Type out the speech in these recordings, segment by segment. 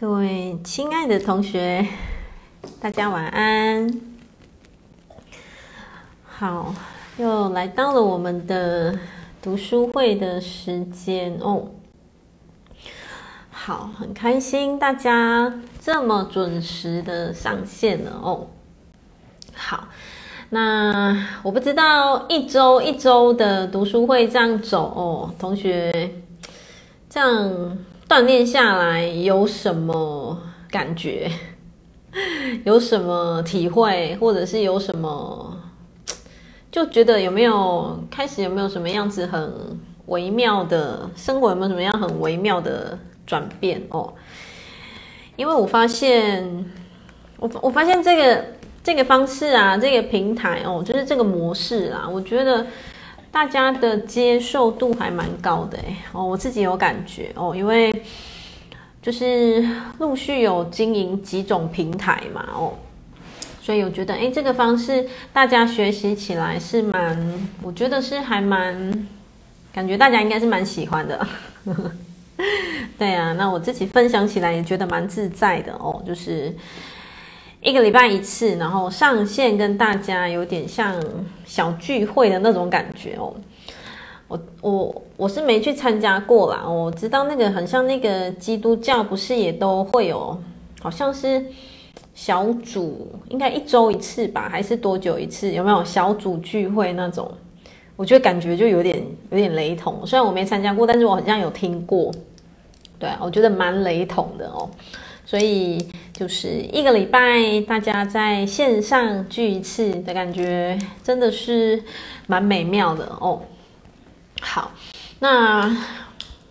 各位亲爱的同学，大家晚安。好，又来到了我们的读书会的时间哦。好，很开心大家这么准时的上线了哦。好，那我不知道一周一周的读书会这样走哦，同学这样。锻炼下来有什么感觉？有什么体会，或者是有什么 就觉得有没有开始有没有什么样子很微妙的生活，有没有什么样很微妙的转变哦？因为我发现，我我发现这个这个方式啊，这个平台哦，就是这个模式啦，我觉得。大家的接受度还蛮高的哎哦，我自己有感觉哦，因为就是陆续有经营几种平台嘛哦，所以我觉得哎，这个方式大家学习起来是蛮，我觉得是还蛮，感觉大家应该是蛮喜欢的。对啊，那我自己分享起来也觉得蛮自在的哦，就是。一个礼拜一次，然后上线跟大家有点像小聚会的那种感觉哦。我我我是没去参加过啦，我知道那个很像那个基督教，不是也都会有，好像是小组，应该一周一次吧，还是多久一次？有没有小组聚会那种？我觉得感觉就有点有点雷同。虽然我没参加过，但是我好像有听过。对，我觉得蛮雷同的哦。所以就是一个礼拜大家在线上聚一次的感觉，真的是蛮美妙的哦。好，那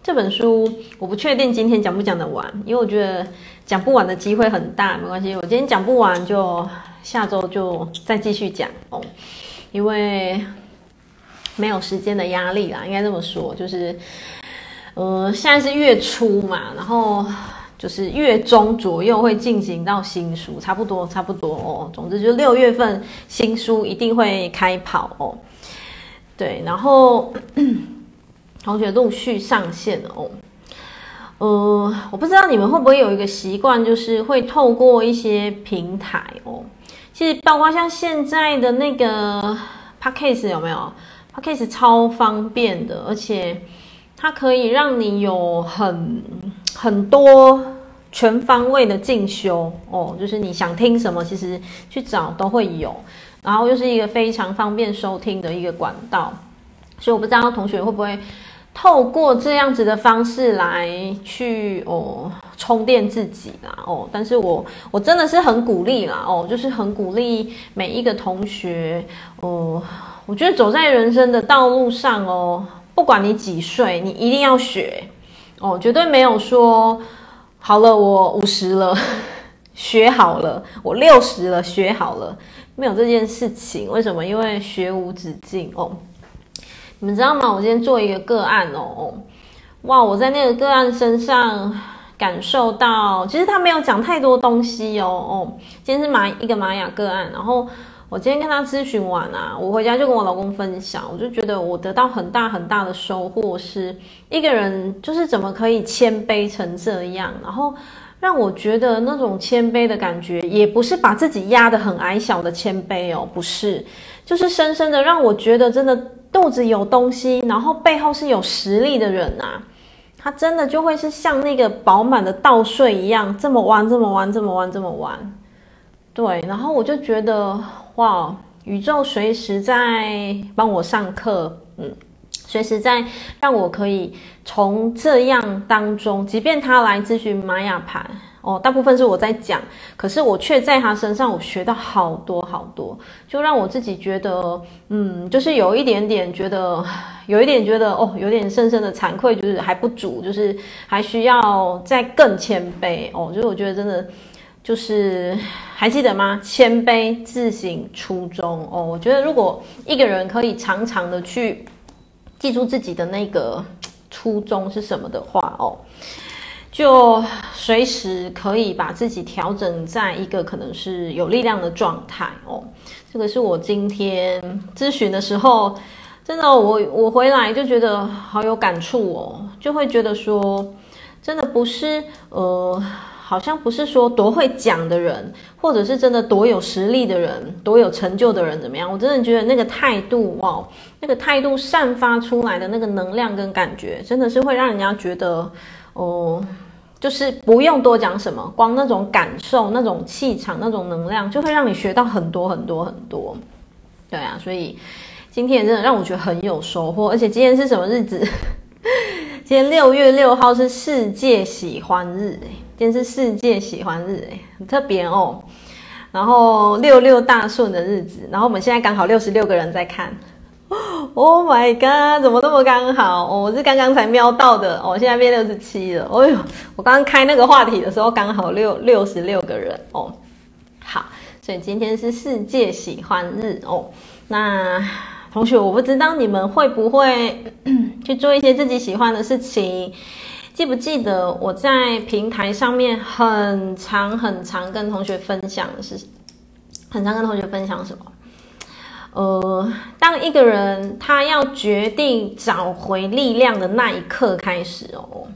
这本书我不确定今天讲不讲得完，因为我觉得讲不完的机会很大。没关系，我今天讲不完就下周就再继续讲哦，因为没有时间的压力啦，应该这么说，就是呃现在是月初嘛，然后。就是月中左右会进行到新书，差不多差不多哦。总之就六月份新书一定会开跑哦。对，然后 同学陆续上线哦。呃，我不知道你们会不会有一个习惯，就是会透过一些平台哦。其实包括像现在的那个 Podcast 有没有？Podcast 超方便的，而且它可以让你有很。很多全方位的进修哦，就是你想听什么，其实去找都会有，然后又是一个非常方便收听的一个管道，所以我不知道同学会不会透过这样子的方式来去哦充电自己啦哦，但是我我真的是很鼓励啦哦，就是很鼓励每一个同学哦，我觉得走在人生的道路上哦，不管你几岁，你一定要学。哦，绝对没有说好了，我五十了，学好了，我六十了，学好了，没有这件事情。为什么？因为学无止境哦。你们知道吗？我今天做一个个案哦，哇，我在那个个案身上感受到，其实他没有讲太多东西哦哦。今天是玛一个玛雅个案，然后。我今天跟他咨询完啊，我回家就跟我老公分享，我就觉得我得到很大很大的收获，是一个人就是怎么可以谦卑成这样，然后让我觉得那种谦卑的感觉，也不是把自己压得很矮小的谦卑哦，不是，就是深深的让我觉得真的肚子有东西，然后背后是有实力的人啊，他真的就会是像那个饱满的稻穗一样，这么弯，这么弯，这么弯，这么弯，对，然后我就觉得。哇，宇宙随时在帮我上课，嗯，随时在让我可以从这样当中，即便他来咨询玛雅盘，哦，大部分是我在讲，可是我却在他身上我学到好多好多，就让我自己觉得，嗯，就是有一点点觉得，有一点觉得，哦，有点深深的惭愧，就是还不足，就是还需要再更谦卑，哦，就是我觉得真的。就是还记得吗？谦卑、自省、初衷哦。我觉得如果一个人可以常常的去记住自己的那个初衷是什么的话哦，就随时可以把自己调整在一个可能是有力量的状态哦。这个是我今天咨询的时候，真的我我回来就觉得好有感触哦，就会觉得说，真的不是呃。好像不是说多会讲的人，或者是真的多有实力的人，多有成就的人怎么样？我真的觉得那个态度哦，那个态度散发出来的那个能量跟感觉，真的是会让人家觉得哦，就是不用多讲什么，光那种感受、那种气场、那种能量，就会让你学到很多很多很多。对啊，所以今天真的让我觉得很有收获，而且今天是什么日子？今天六月六号是世界喜欢日，哎，今天是世界喜欢日，哎，很特别哦。然后六六大顺的日子，然后我们现在刚好六十六个人在看，Oh my god，怎么那么刚好？我是刚刚才瞄到的，我，现在变六十七了。哎呦，我刚刚开那个话题的时候，刚好六六十六个人哦。好，所以今天是世界喜欢日哦。那。同学，我不知道你们会不会 去做一些自己喜欢的事情。记不记得我在平台上面很常很常跟同学分享的是，很常跟同学分享什么？呃，当一个人他要决定找回力量的那一刻开始哦。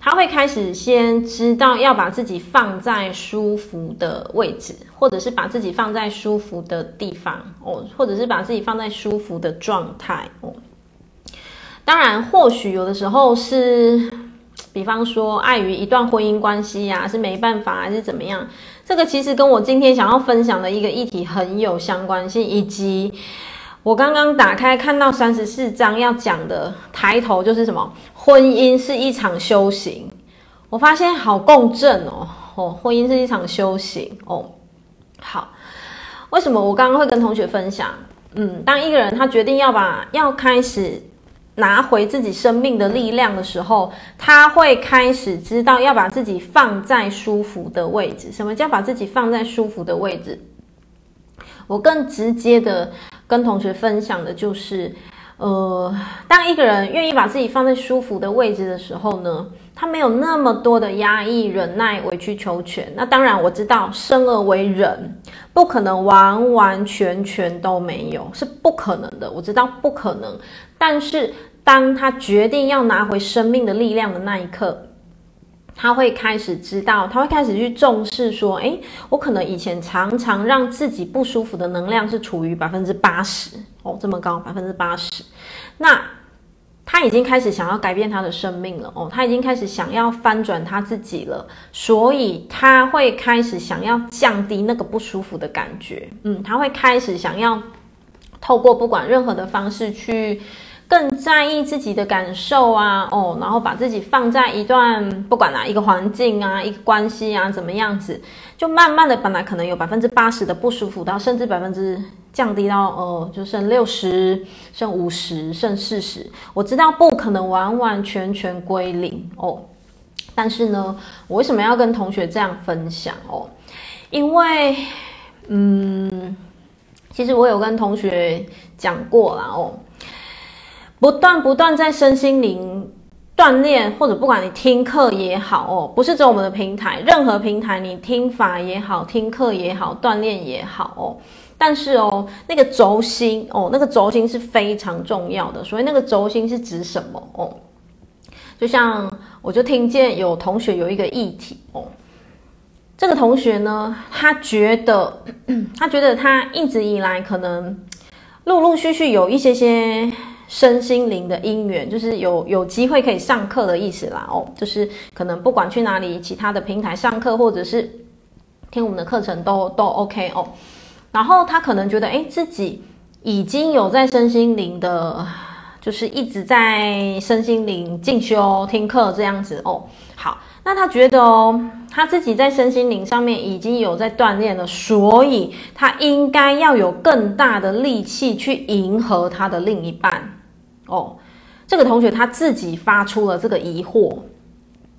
他会开始先知道要把自己放在舒服的位置，或者是把自己放在舒服的地方哦，或者是把自己放在舒服的状态哦。当然，或许有的时候是，比方说碍于一段婚姻关系呀，是没办法还是怎么样？这个其实跟我今天想要分享的一个议题很有相关性，以及。我刚刚打开看到三十四章要讲的抬头就是什么？婚姻是一场修行。我发现好共振哦哦，婚姻是一场修行哦。好，为什么我刚刚会跟同学分享？嗯，当一个人他决定要把要开始拿回自己生命的力量的时候，他会开始知道要把自己放在舒服的位置。什么叫把自己放在舒服的位置？我更直接的。跟同学分享的就是，呃，当一个人愿意把自己放在舒服的位置的时候呢，他没有那么多的压抑、忍耐、委曲求全。那当然，我知道生而为人，不可能完完全全都没有，是不可能的。我知道不可能，但是当他决定要拿回生命的力量的那一刻。他会开始知道，他会开始去重视，说：“诶，我可能以前常常让自己不舒服的能量是处于百分之八十哦，这么高，百分之八十。那他已经开始想要改变他的生命了哦，他已经开始想要翻转他自己了，所以他会开始想要降低那个不舒服的感觉。嗯，他会开始想要透过不管任何的方式去。”更在意自己的感受啊，哦，然后把自己放在一段不管哪一个环境啊，一个关系啊，怎么样子，就慢慢的本来可能有百分之八十的不舒服，到甚至百分之降低到哦，就剩六十，剩五十，剩四十。我知道不可能完完全全归零哦，但是呢，我为什么要跟同学这样分享哦？因为，嗯，其实我有跟同学讲过啦哦。不断不断在身心灵锻炼，或者不管你听课也好哦，不是只有我们的平台，任何平台你听法也好，听课也好，锻炼也好哦。但是哦，那个轴心哦，那个轴心是非常重要的。所以那个轴心是指什么哦？就像我就听见有同学有一个议题哦，这个同学呢，他觉得 他觉得他一直以来可能陆陆续续有一些些。身心灵的因缘，就是有有机会可以上课的意思啦哦，就是可能不管去哪里，其他的平台上课，或者是听我们的课程都都 OK 哦。然后他可能觉得，诶，自己已经有在身心灵的，就是一直在身心灵进修听课这样子哦。好，那他觉得哦，他自己在身心灵上面已经有在锻炼了，所以他应该要有更大的力气去迎合他的另一半。哦，这个同学他自己发出了这个疑惑，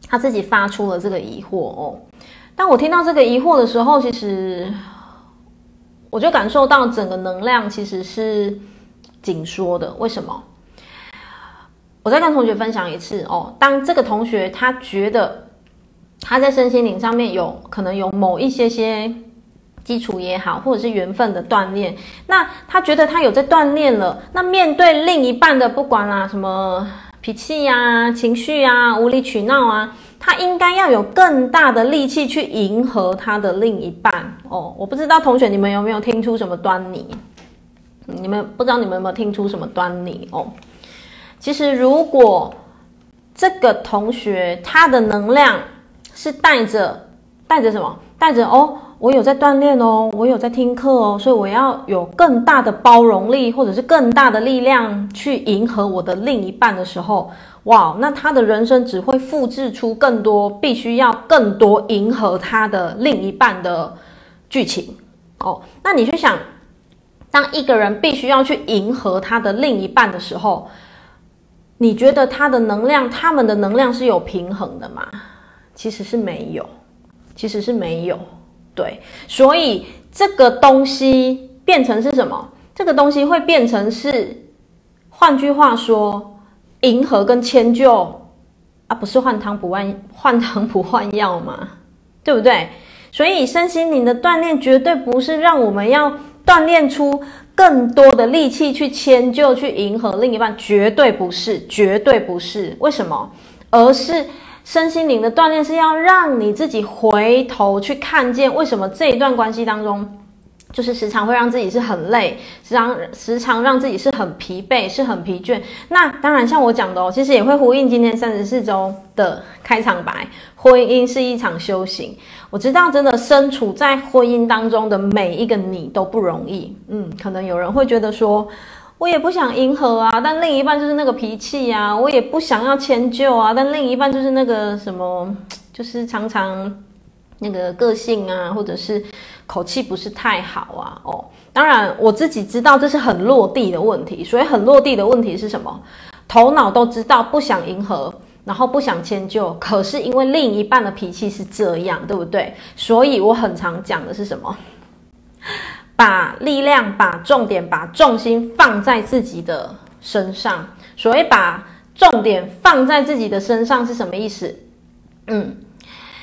他自己发出了这个疑惑哦。当我听到这个疑惑的时候，其实我就感受到整个能量其实是紧缩的。为什么？我再跟同学分享一次哦。当这个同学他觉得他在身心灵上面有可能有某一些些。基础也好，或者是缘分的锻炼，那他觉得他有在锻炼了。那面对另一半的不管啊，什么脾气呀、情绪啊、无理取闹啊，他应该要有更大的力气去迎合他的另一半哦。我不知道同学你们有没有听出什么端倪？你们不知道你们有没有听出什么端倪哦？其实如果这个同学他的能量是带着带着什么？带着哦。我有在锻炼哦，我有在听课哦，所以我要有更大的包容力，或者是更大的力量去迎合我的另一半的时候，哇，那他的人生只会复制出更多必须要更多迎合他的另一半的剧情哦。那你去想，当一个人必须要去迎合他的另一半的时候，你觉得他的能量，他们的能量是有平衡的吗？其实是没有，其实是没有。对，所以这个东西变成是什么？这个东西会变成是，换句话说，迎合跟迁就啊，不是换汤不换 换汤不换药吗？对不对？所以身心灵的锻炼绝对不是让我们要锻炼出更多的力气去迁就、去迎合另一半，绝对不是，绝对不是。为什么？而是。身心灵的锻炼是要让你自己回头去看见，为什么这一段关系当中，就是时常会让自己是很累，时常时常让自己是很疲惫，是很疲倦。那当然，像我讲的哦，其实也会呼应今天三十四周的开场白：婚姻是一场修行。我知道，真的身处在婚姻当中的每一个你都不容易。嗯，可能有人会觉得说。我也不想迎合啊，但另一半就是那个脾气啊。我也不想要迁就啊，但另一半就是那个什么，就是常常那个个性啊，或者是口气不是太好啊。哦，当然我自己知道这是很落地的问题，所以很落地的问题是什么？头脑都知道不想迎合，然后不想迁就，可是因为另一半的脾气是这样，对不对？所以我很常讲的是什么？把力量、把重点、把重心放在自己的身上。所谓把重点放在自己的身上是什么意思？嗯，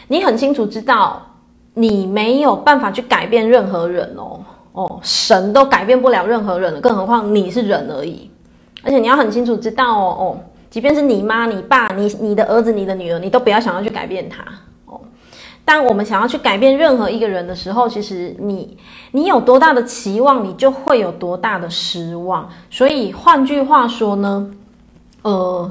你很清楚知道，你没有办法去改变任何人哦。哦，神都改变不了任何人了，更何况你是人而已。而且你要很清楚知道哦，哦，即便是你妈、你爸、你你的儿子、你的女儿，你都不要想要去改变他。当我们想要去改变任何一个人的时候，其实你你有多大的期望，你就会有多大的失望。所以换句话说呢，呃，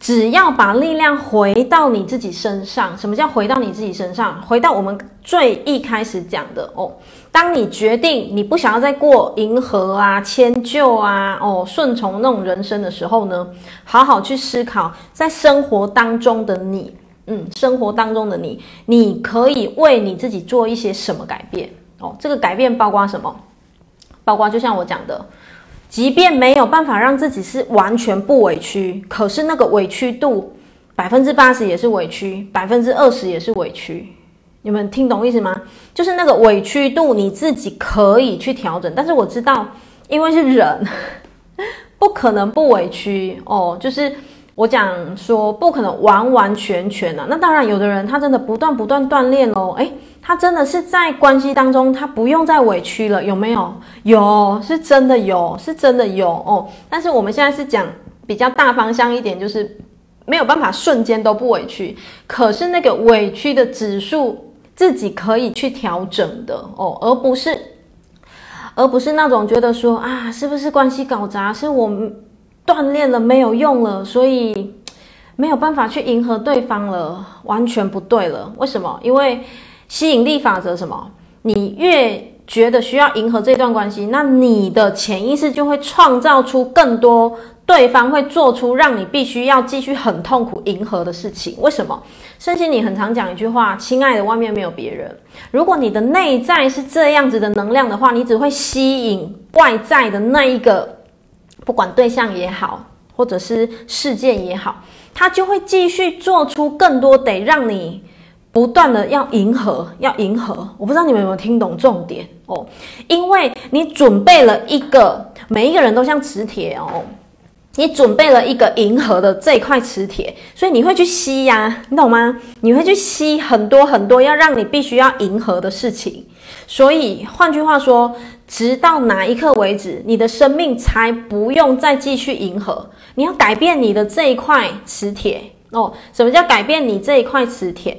只要把力量回到你自己身上。什么叫回到你自己身上？回到我们最一开始讲的哦。当你决定你不想要再过迎合啊、迁就啊、哦顺从那种人生的时候呢，好好去思考在生活当中的你。嗯，生活当中的你，你可以为你自己做一些什么改变哦？这个改变包括什么？包括就像我讲的，即便没有办法让自己是完全不委屈，可是那个委屈度百分之八十也是委屈，百分之二十也是委屈。你们听懂意思吗？就是那个委屈度你自己可以去调整，但是我知道，因为是人，不可能不委屈哦，就是。我讲说不可能完完全全啊，那当然有的人他真的不断不断锻炼哦，诶，他真的是在关系当中他不用再委屈了，有没有？有，是真的有，是真的有哦。但是我们现在是讲比较大方向一点，就是没有办法瞬间都不委屈，可是那个委屈的指数自己可以去调整的哦，而不是而不是那种觉得说啊，是不是关系搞砸，是我们。锻炼了没有用了，所以没有办法去迎合对方了，完全不对了。为什么？因为吸引力法则，什么？你越觉得需要迎合这段关系，那你的潜意识就会创造出更多对方会做出让你必须要继续很痛苦迎合的事情。为什么？甚至你很常讲一句话：“亲爱的，外面没有别人。”如果你的内在是这样子的能量的话，你只会吸引外在的那一个。不管对象也好，或者是事件也好，他就会继续做出更多得让你不断的要迎合，要迎合。我不知道你们有没有听懂重点哦？因为你准备了一个，每一个人都像磁铁哦，你准备了一个迎合的这块磁铁，所以你会去吸呀、你懂吗？你会去吸很多很多要让你必须要迎合的事情。所以换句话说。直到哪一刻为止，你的生命才不用再继续迎合？你要改变你的这一块磁铁哦。什么叫改变你这一块磁铁？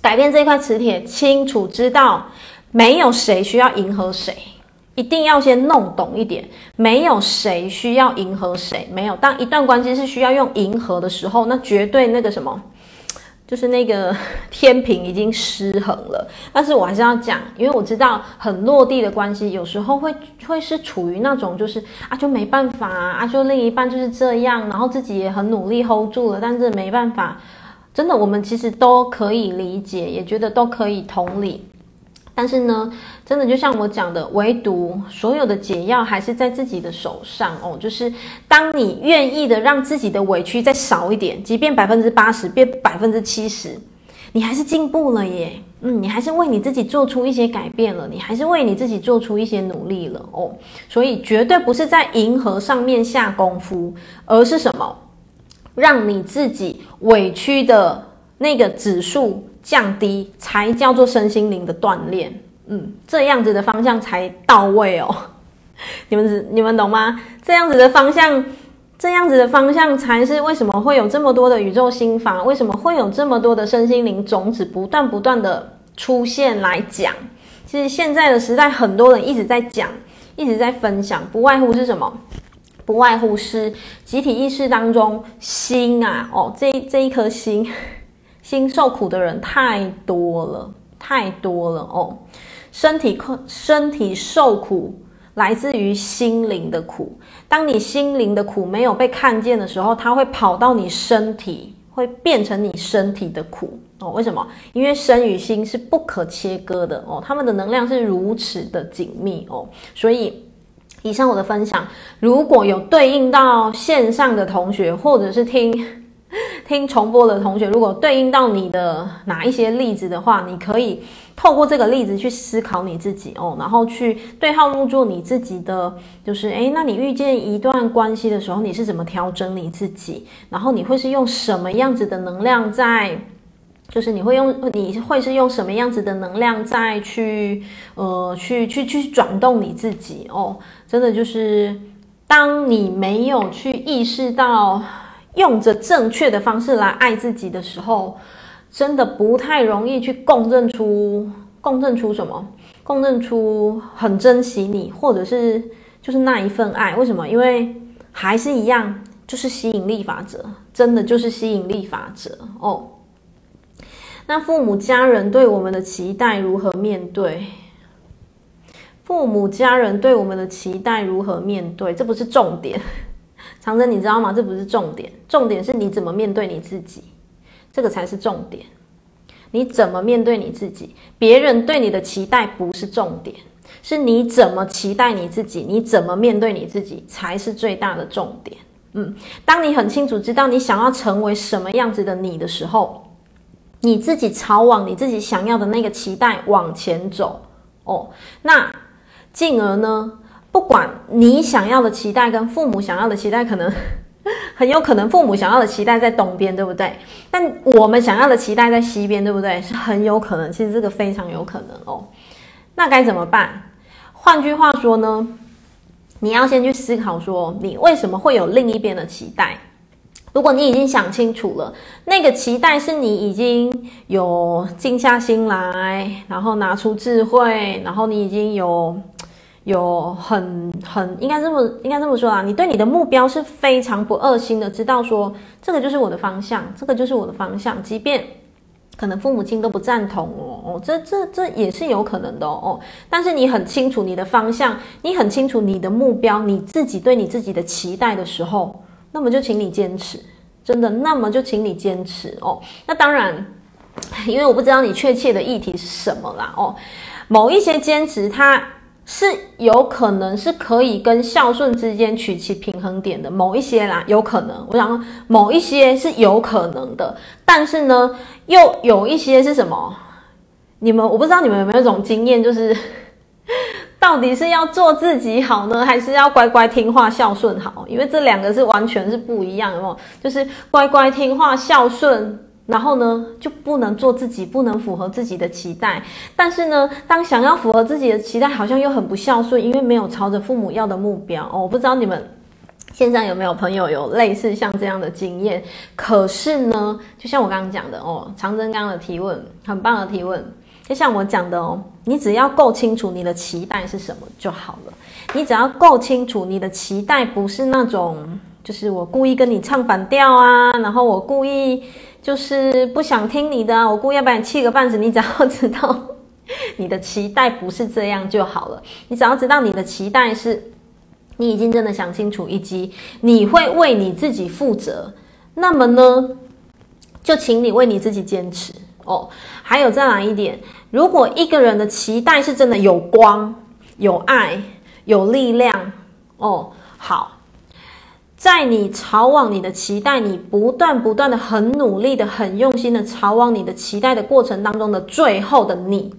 改变这一块磁铁，清楚知道没有谁需要迎合谁，一定要先弄懂一点，没有谁需要迎合谁，没有。当一段关系是需要用迎合的时候，那绝对那个什么。就是那个 天平已经失衡了，但是我还是要讲，因为我知道很落地的关系，有时候会会是处于那种就是啊，就没办法啊，就另一半就是这样，然后自己也很努力 hold 住了，但是没办法，真的，我们其实都可以理解，也觉得都可以同理。但是呢，真的就像我讲的，唯独所有的解药还是在自己的手上哦。就是当你愿意的让自己的委屈再少一点，即便百分之八十变百分之七十，你还是进步了耶。嗯，你还是为你自己做出一些改变了，你还是为你自己做出一些努力了哦。所以绝对不是在迎合上面下功夫，而是什么？让你自己委屈的那个指数。降低才叫做身心灵的锻炼，嗯，这样子的方向才到位哦。你们你们懂吗？这样子的方向，这样子的方向才是为什么会有这么多的宇宙心法，为什么会有这么多的身心灵种子不断不断的出现来讲。其实现在的时代，很多人一直在讲，一直在分享，不外乎是什么？不外乎是集体意识当中心啊，哦，这这一颗心。心受苦的人太多了，太多了哦。身体困身体受苦来自于心灵的苦。当你心灵的苦没有被看见的时候，它会跑到你身体，会变成你身体的苦哦。为什么？因为身与心是不可切割的哦，他们的能量是如此的紧密哦。所以，以上我的分享，如果有对应到线上的同学，或者是听。听重播的同学，如果对应到你的哪一些例子的话，你可以透过这个例子去思考你自己哦，然后去对号入座你自己的，就是诶，那你遇见一段关系的时候，你是怎么调整你自己？然后你会是用什么样子的能量在，就是你会用，你会是用什么样子的能量在去，呃，去去去转动你自己哦？真的就是，当你没有去意识到。用着正确的方式来爱自己的时候，真的不太容易去共振出共振出什么？共振出很珍惜你，或者是就是那一份爱。为什么？因为还是一样，就是吸引力法则，真的就是吸引力法则哦。那父母家人对我们的期待如何面对？父母家人对我们的期待如何面对？这不是重点。长征，你知道吗？这不是重点，重点是你怎么面对你自己，这个才是重点。你怎么面对你自己？别人对你的期待不是重点，是你怎么期待你自己，你怎么面对你自己才是最大的重点。嗯，当你很清楚知道你想要成为什么样子的你的时候，你自己朝往你自己想要的那个期待往前走哦，那进而呢？不管你想要的期待跟父母想要的期待，可能 很有可能父母想要的期待在东边，对不对？但我们想要的期待在西边，对不对？是很有可能，其实这个非常有可能哦。那该怎么办？换句话说呢，你要先去思考说，你为什么会有另一边的期待？如果你已经想清楚了，那个期待是你已经有静下心来，然后拿出智慧，然后你已经有。有很很应该这么应该这么说啦，你对你的目标是非常不二心的，知道说这个就是我的方向，这个就是我的方向，即便可能父母亲都不赞同哦哦，这这这也是有可能的哦。但是你很清楚你的方向，你很清楚你的目标，你自己对你自己的期待的时候，那么就请你坚持，真的，那么就请你坚持哦。那当然，因为我不知道你确切的议题是什么啦哦，某一些坚持它。是有可能是可以跟孝顺之间取其平衡点的，某一些啦，有可能。我想某一些是有可能的，但是呢，又有一些是什么？你们我不知道你们有没有一种经验，就是 到底是要做自己好呢，还是要乖乖听话孝顺好？因为这两个是完全是不一样的哦，就是乖乖听话孝顺。然后呢，就不能做自己，不能符合自己的期待。但是呢，当想要符合自己的期待，好像又很不孝顺，因为没有朝着父母要的目标哦。我不知道你们线上有没有朋友有类似像这样的经验？可是呢，就像我刚刚讲的哦，长征刚刚的提问很棒的提问，就像我讲的哦，你只要够清楚你的期待是什么就好了。你只要够清楚你的期待不是那种，就是我故意跟你唱反调啊，然后我故意就是不想听你的，我故意要把你气个半死。你只要知道你的期待不是这样就好了。你只要知道你的期待是。你已经真的想清楚，以及你会为你自己负责，那么呢，就请你为你自己坚持哦。还有再来一点，如果一个人的期待是真的有光、有爱、有力量哦，好，在你朝往你的期待，你不断不断的很努力的、很用心的朝往你的期待的过程当中的最后的你。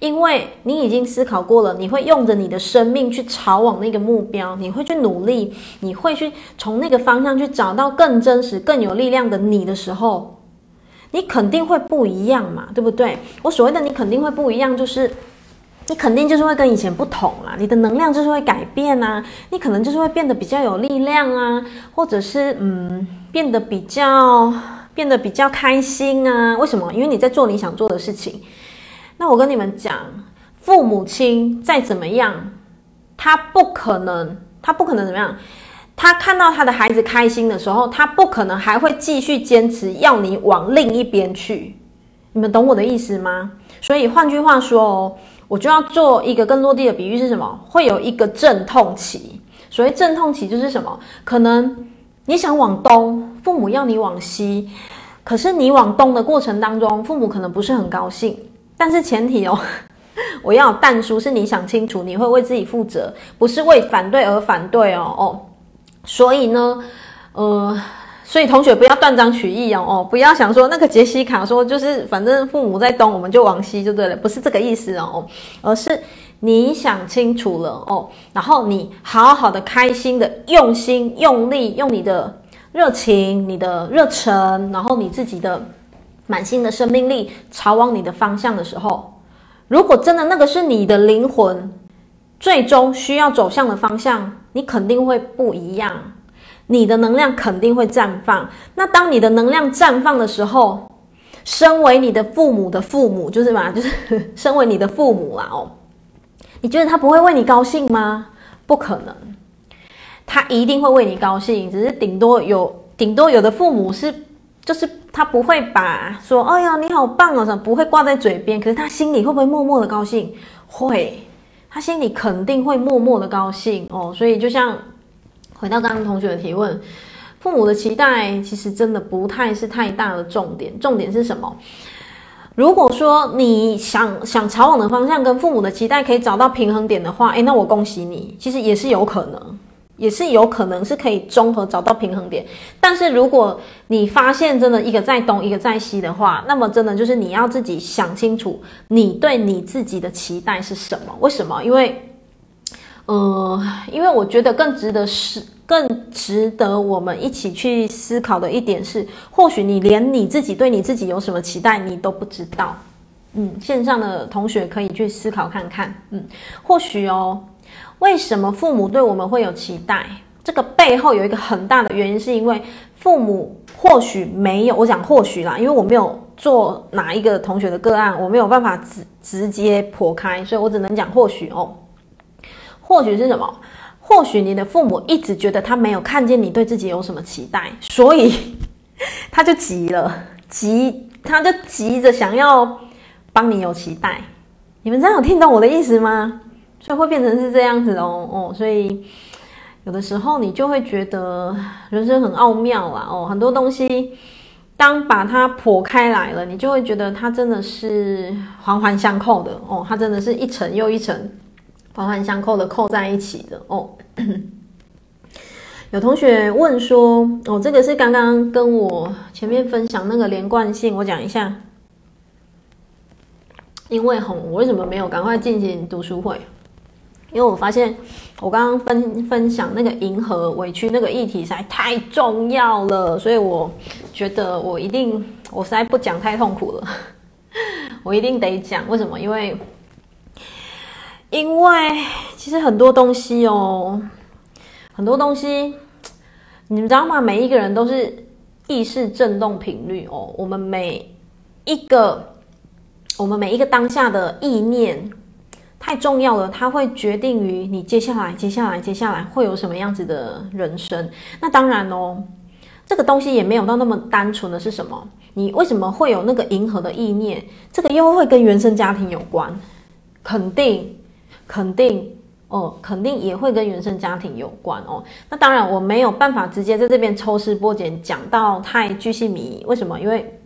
因为你已经思考过了，你会用着你的生命去朝往那个目标，你会去努力，你会去从那个方向去找到更真实、更有力量的你的时候，你肯定会不一样嘛，对不对？我所谓的你肯定会不一样，就是你肯定就是会跟以前不同啦，你的能量就是会改变啊，你可能就是会变得比较有力量啊，或者是嗯，变得比较变得比较开心啊。为什么？因为你在做你想做的事情。那我跟你们讲，父母亲再怎么样，他不可能，他不可能怎么样？他看到他的孩子开心的时候，他不可能还会继续坚持要你往另一边去。你们懂我的意思吗？所以换句话说哦，我就要做一个更落地的比喻是什么？会有一个阵痛期。所谓阵痛期就是什么？可能你想往东，父母要你往西，可是你往东的过程当中，父母可能不是很高兴。但是前提哦，我要有但书，是你想清楚，你会为自己负责，不是为反对而反对哦哦。所以呢，呃，所以同学不要断章取义哦哦，不要想说那个杰西卡说就是反正父母在东，我们就往西就对了，不是这个意思哦，而是你想清楚了哦，然后你好好的、开心的、用心、用力，用你的热情、你的热忱，然后你自己的。满心的生命力朝往你的方向的时候，如果真的那个是你的灵魂最终需要走向的方向，你肯定会不一样，你的能量肯定会绽放。那当你的能量绽放的时候，身为你的父母的父母，就是嘛，就是身为你的父母啦哦，你觉得他不会为你高兴吗？不可能，他一定会为你高兴，只是顶多有，顶多有的父母是。就是他不会把说，哎呀，你好棒哦，什么不会挂在嘴边，可是他心里会不会默默的高兴？会，他心里肯定会默默的高兴哦。所以就像回到刚刚同学的提问，父母的期待其实真的不太是太大的重点，重点是什么？如果说你想想朝往的方向跟父母的期待可以找到平衡点的话，诶，那我恭喜你，其实也是有可能。也是有可能是可以综合找到平衡点，但是如果你发现真的一个在东一个在西的话，那么真的就是你要自己想清楚，你对你自己的期待是什么？为什么？因为，呃，因为我觉得更值得是更值得我们一起去思考的一点是，或许你连你自己对你自己有什么期待你都不知道。嗯，线上的同学可以去思考看看。嗯，或许哦。为什么父母对我们会有期待？这个背后有一个很大的原因，是因为父母或许没有，我讲或许啦，因为我没有做哪一个同学的个案，我没有办法直直接剖开，所以我只能讲或许哦。或许是什么？或许你的父母一直觉得他没有看见你对自己有什么期待，所以 他就急了，急，他就急着想要帮你有期待。你们这样有听懂我的意思吗？所以会变成是这样子哦哦，所以有的时候你就会觉得人生很奥妙啊哦，很多东西当把它剖开来了，你就会觉得它真的是环环相扣的哦，它真的是一层又一层环环相扣的扣在一起的哦。有同学问说哦，这个是刚刚跟我前面分享那个连贯性，我讲一下，因为吼，我为什么没有赶快进行读书会？因为我发现，我刚刚分分享那个迎合委屈那个议题实在太重要了，所以我觉得我一定，我实在不讲太痛苦了，我一定得讲。为什么？因为，因为其实很多东西哦，很多东西你们知道吗？每一个人都是意识振动频率哦。我们每一个，我们每一个当下的意念太重要了，它会决定于你接下来、接下来、接下来会有什么样子的人生。那当然哦，这个东西也没有到那么单纯的是什么？你为什么会有那个银河的意念？这个又会跟原生家庭有关，肯定，肯定哦，肯定也会跟原生家庭有关哦。那当然，我没有办法直接在这边抽丝剥茧讲到太巨细靡遗。为什么？因为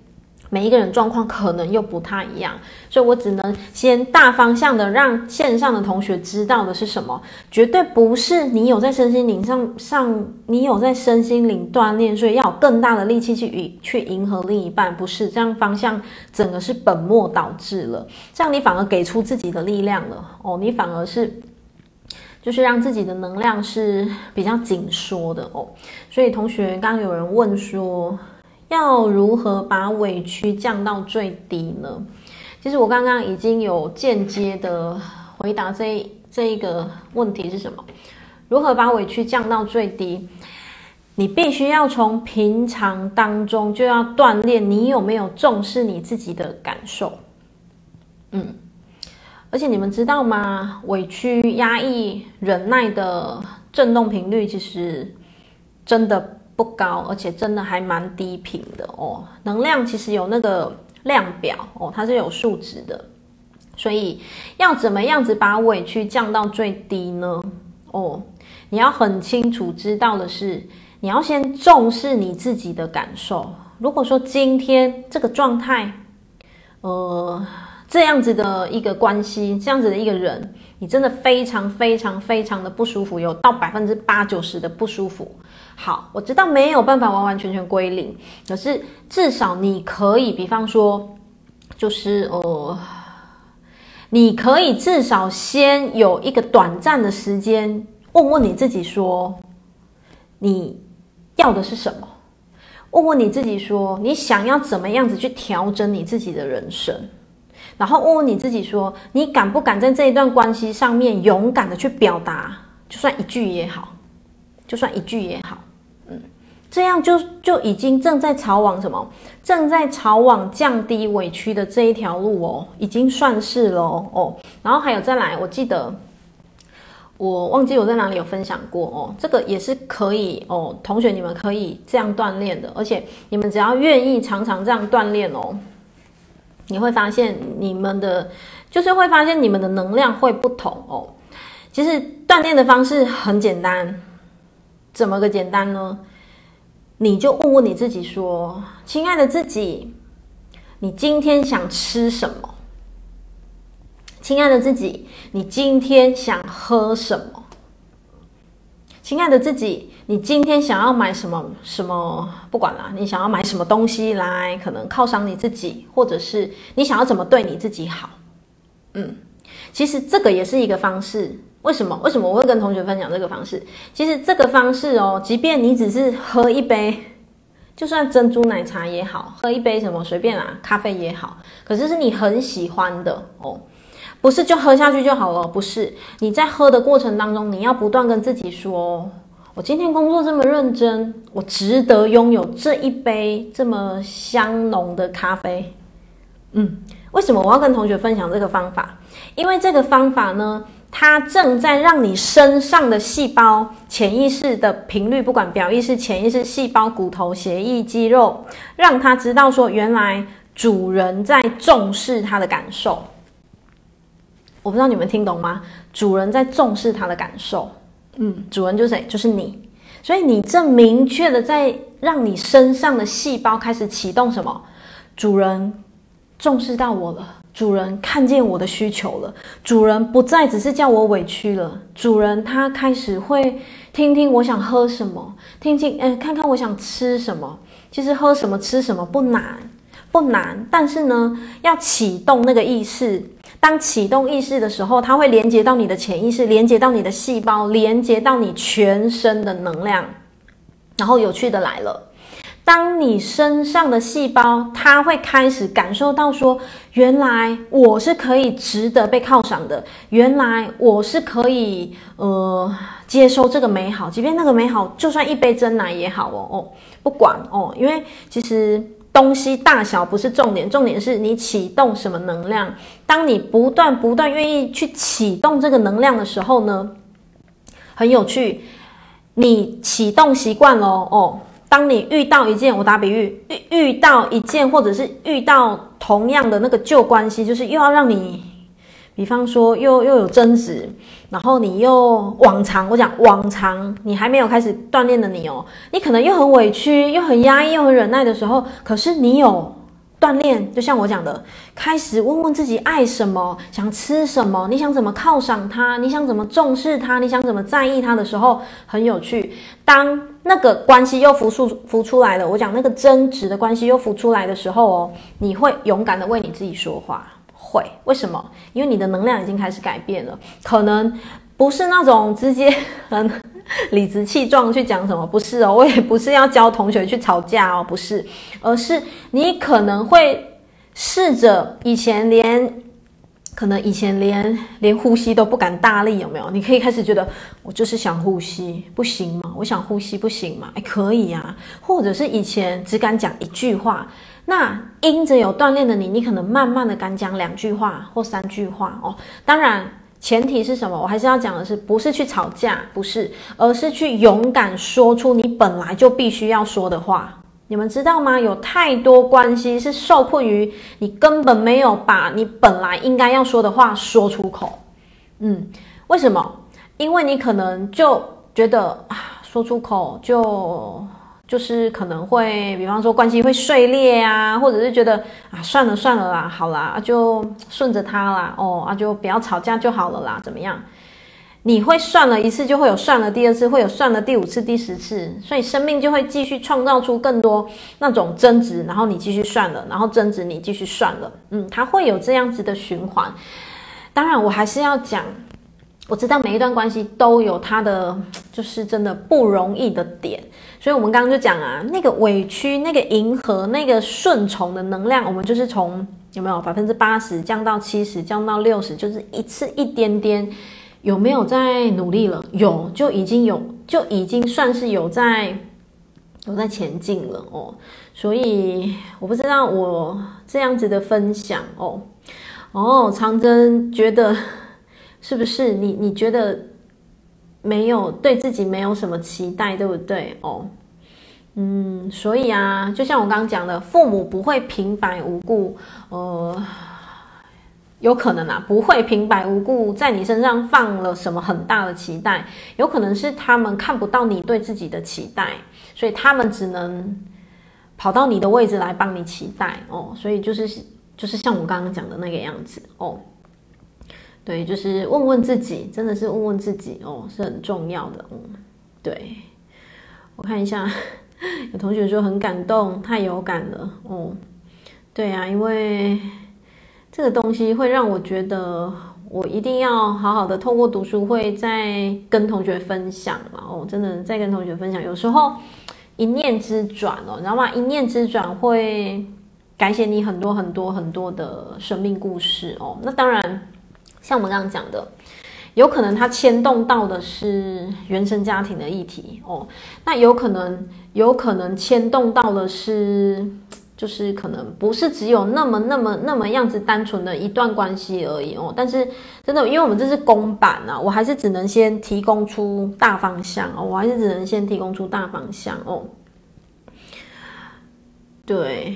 每一个人状况可能又不太一样，所以我只能先大方向的让线上的同学知道的是什么，绝对不是你有在身心灵上上，你有在身心灵锻炼，所以要有更大的力气去去迎合另一半，不是这样方向，整个是本末倒置了，这样你反而给出自己的力量了哦，你反而是就是让自己的能量是比较紧缩的哦，所以同学刚刚有人问说。要如何把委屈降到最低呢？其实我刚刚已经有间接的回答这这一个问题是什么？如何把委屈降到最低？你必须要从平常当中就要锻炼你有没有重视你自己的感受。嗯，而且你们知道吗？委屈、压抑、忍耐的震动频率其实真的。不高，而且真的还蛮低频的哦。能量其实有那个量表哦，它是有数值的。所以要怎么样子把委屈降到最低呢？哦，你要很清楚知道的是，你要先重视你自己的感受。如果说今天这个状态，呃，这样子的一个关系，这样子的一个人，你真的非常非常非常的不舒服，有到百分之八九十的不舒服。好，我知道没有办法完完全全归零，可是至少你可以，比方说，就是呃，你可以至少先有一个短暂的时间，问问你自己说，你要的是什么？问问你自己说，你想要怎么样子去调整你自己的人生？然后问问你自己说，你敢不敢在这一段关系上面勇敢的去表达？就算一句也好，就算一句也好。嗯这样就就已经正在朝往什么？正在朝往降低委屈的这一条路哦，已经算是了哦，哦。然后还有再来，我记得我忘记我在哪里有分享过哦，这个也是可以哦，同学你们可以这样锻炼的，而且你们只要愿意常常这样锻炼哦，你会发现你们的就是会发现你们的能量会不同哦。其实锻炼的方式很简单，怎么个简单呢？你就问问你自己说：“亲爱的自己，你今天想吃什么？亲爱的自己，你今天想喝什么？亲爱的自己，你今天想要买什么？什么？不管啦，你想要买什么东西来，可能犒赏你自己，或者是你想要怎么对你自己好？嗯，其实这个也是一个方式。”为什么？为什么我会跟同学分享这个方式？其实这个方式哦，即便你只是喝一杯，就算珍珠奶茶也好，喝一杯什么随便啊，咖啡也好，可是是你很喜欢的哦，不是就喝下去就好了，不是。你在喝的过程当中，你要不断跟自己说：我今天工作这么认真，我值得拥有这一杯这么香浓的咖啡。嗯，为什么我要跟同学分享这个方法？因为这个方法呢。它正在让你身上的细胞、潜意识的频率，不管表意识、潜意识、细胞、骨头、血液、肌肉，让他知道说，原来主人在重视他的感受。我不知道你们听懂吗？主人在重视他的感受。嗯，主人就是谁？就是你。所以你正明确的在让你身上的细胞开始启动什么？主人重视到我了。主人看见我的需求了，主人不再只是叫我委屈了，主人他开始会听听我想喝什么，听听，嗯，看看我想吃什么。其实喝什么吃什么不难，不难，但是呢，要启动那个意识。当启动意识的时候，它会连接到你的潜意识，连接到你的细胞，连接到你全身的能量。然后有趣的来了。当你身上的细胞，它会开始感受到说，原来我是可以值得被犒赏的，原来我是可以呃接收这个美好，即便那个美好就算一杯真奶也好哦哦，不管哦，因为其实东西大小不是重点，重点是你启动什么能量。当你不断不断愿意去启动这个能量的时候呢，很有趣，你启动习惯了哦。当你遇到一件，我打比喻，遇遇到一件，或者是遇到同样的那个旧关系，就是又要让你，比方说又又有争执，然后你又往常，我讲往常你还没有开始锻炼的你哦，你可能又很委屈，又很压抑，又很忍耐的时候，可是你有。锻炼，就像我讲的，开始问问自己爱什么，想吃什么，你想怎么犒赏他，你想怎么重视他，你想怎么在意他的时候，很有趣。当那个关系又浮出浮出来了，我讲那个争执的关系又浮出来的时候哦，你会勇敢的为你自己说话，会，为什么？因为你的能量已经开始改变了，可能不是那种直接很。理直气壮去讲什么？不是哦，我也不是要教同学去吵架哦，不是，而是你可能会试着以前连，可能以前连连呼吸都不敢大力，有没有？你可以开始觉得我就是想呼吸，不行吗？我想呼吸，不行吗？哎，可以呀，或者是以前只敢讲一句话，那因着有锻炼的你，你可能慢慢的敢讲两句话或三句话哦，当然。前提是什么？我还是要讲的是，不是去吵架，不是，而是去勇敢说出你本来就必须要说的话。你们知道吗？有太多关系是受困于你根本没有把你本来应该要说的话说出口。嗯，为什么？因为你可能就觉得啊，说出口就。就是可能会，比方说关系会碎裂啊，或者是觉得啊，算了算了啦，好啦，就顺着他啦，哦啊，就不要吵架就好了啦，怎么样？你会算了一次，就会有算了第二次，会有算了第五次、第十次，所以生命就会继续创造出更多那种争执，然后你继续算了，然后争执你继续算了，嗯，它会有这样子的循环。当然，我还是要讲，我知道每一段关系都有它的，就是真的不容易的点。所以，我们刚刚就讲啊，那个委屈、那个迎合、那个顺从的能量，我们就是从有没有百分之八十降到七十，降到六十，就是一次一点点，有没有在努力了？有，就已经有，就已经算是有在有在前进了哦。所以，我不知道我这样子的分享哦哦，长征觉得是不是？你你觉得？没有对自己没有什么期待，对不对？哦，嗯，所以啊，就像我刚刚讲的，父母不会平白无故，呃，有可能啊，不会平白无故在你身上放了什么很大的期待，有可能是他们看不到你对自己的期待，所以他们只能跑到你的位置来帮你期待哦，所以就是就是像我刚刚讲的那个样子哦。对，就是问问自己，真的是问问自己哦，是很重要的。嗯，对，我看一下，有同学说很感动，太有感了。哦，对啊，因为这个东西会让我觉得，我一定要好好的透过读书会再跟同学分享嘛。哦，真的再跟同学分享，有时候一念之转哦，你知道吗？一念之转会改写你很多很多很多的生命故事哦。那当然。像我们刚刚讲的，有可能它牵动到的是原生家庭的议题哦，那有可能，有可能牵动到的是，就是可能不是只有那么、那么、那么样子单纯的一段关系而已哦。但是真的，因为我们这是公版啊，我还是只能先提供出大方向哦，我还是只能先提供出大方向哦。对。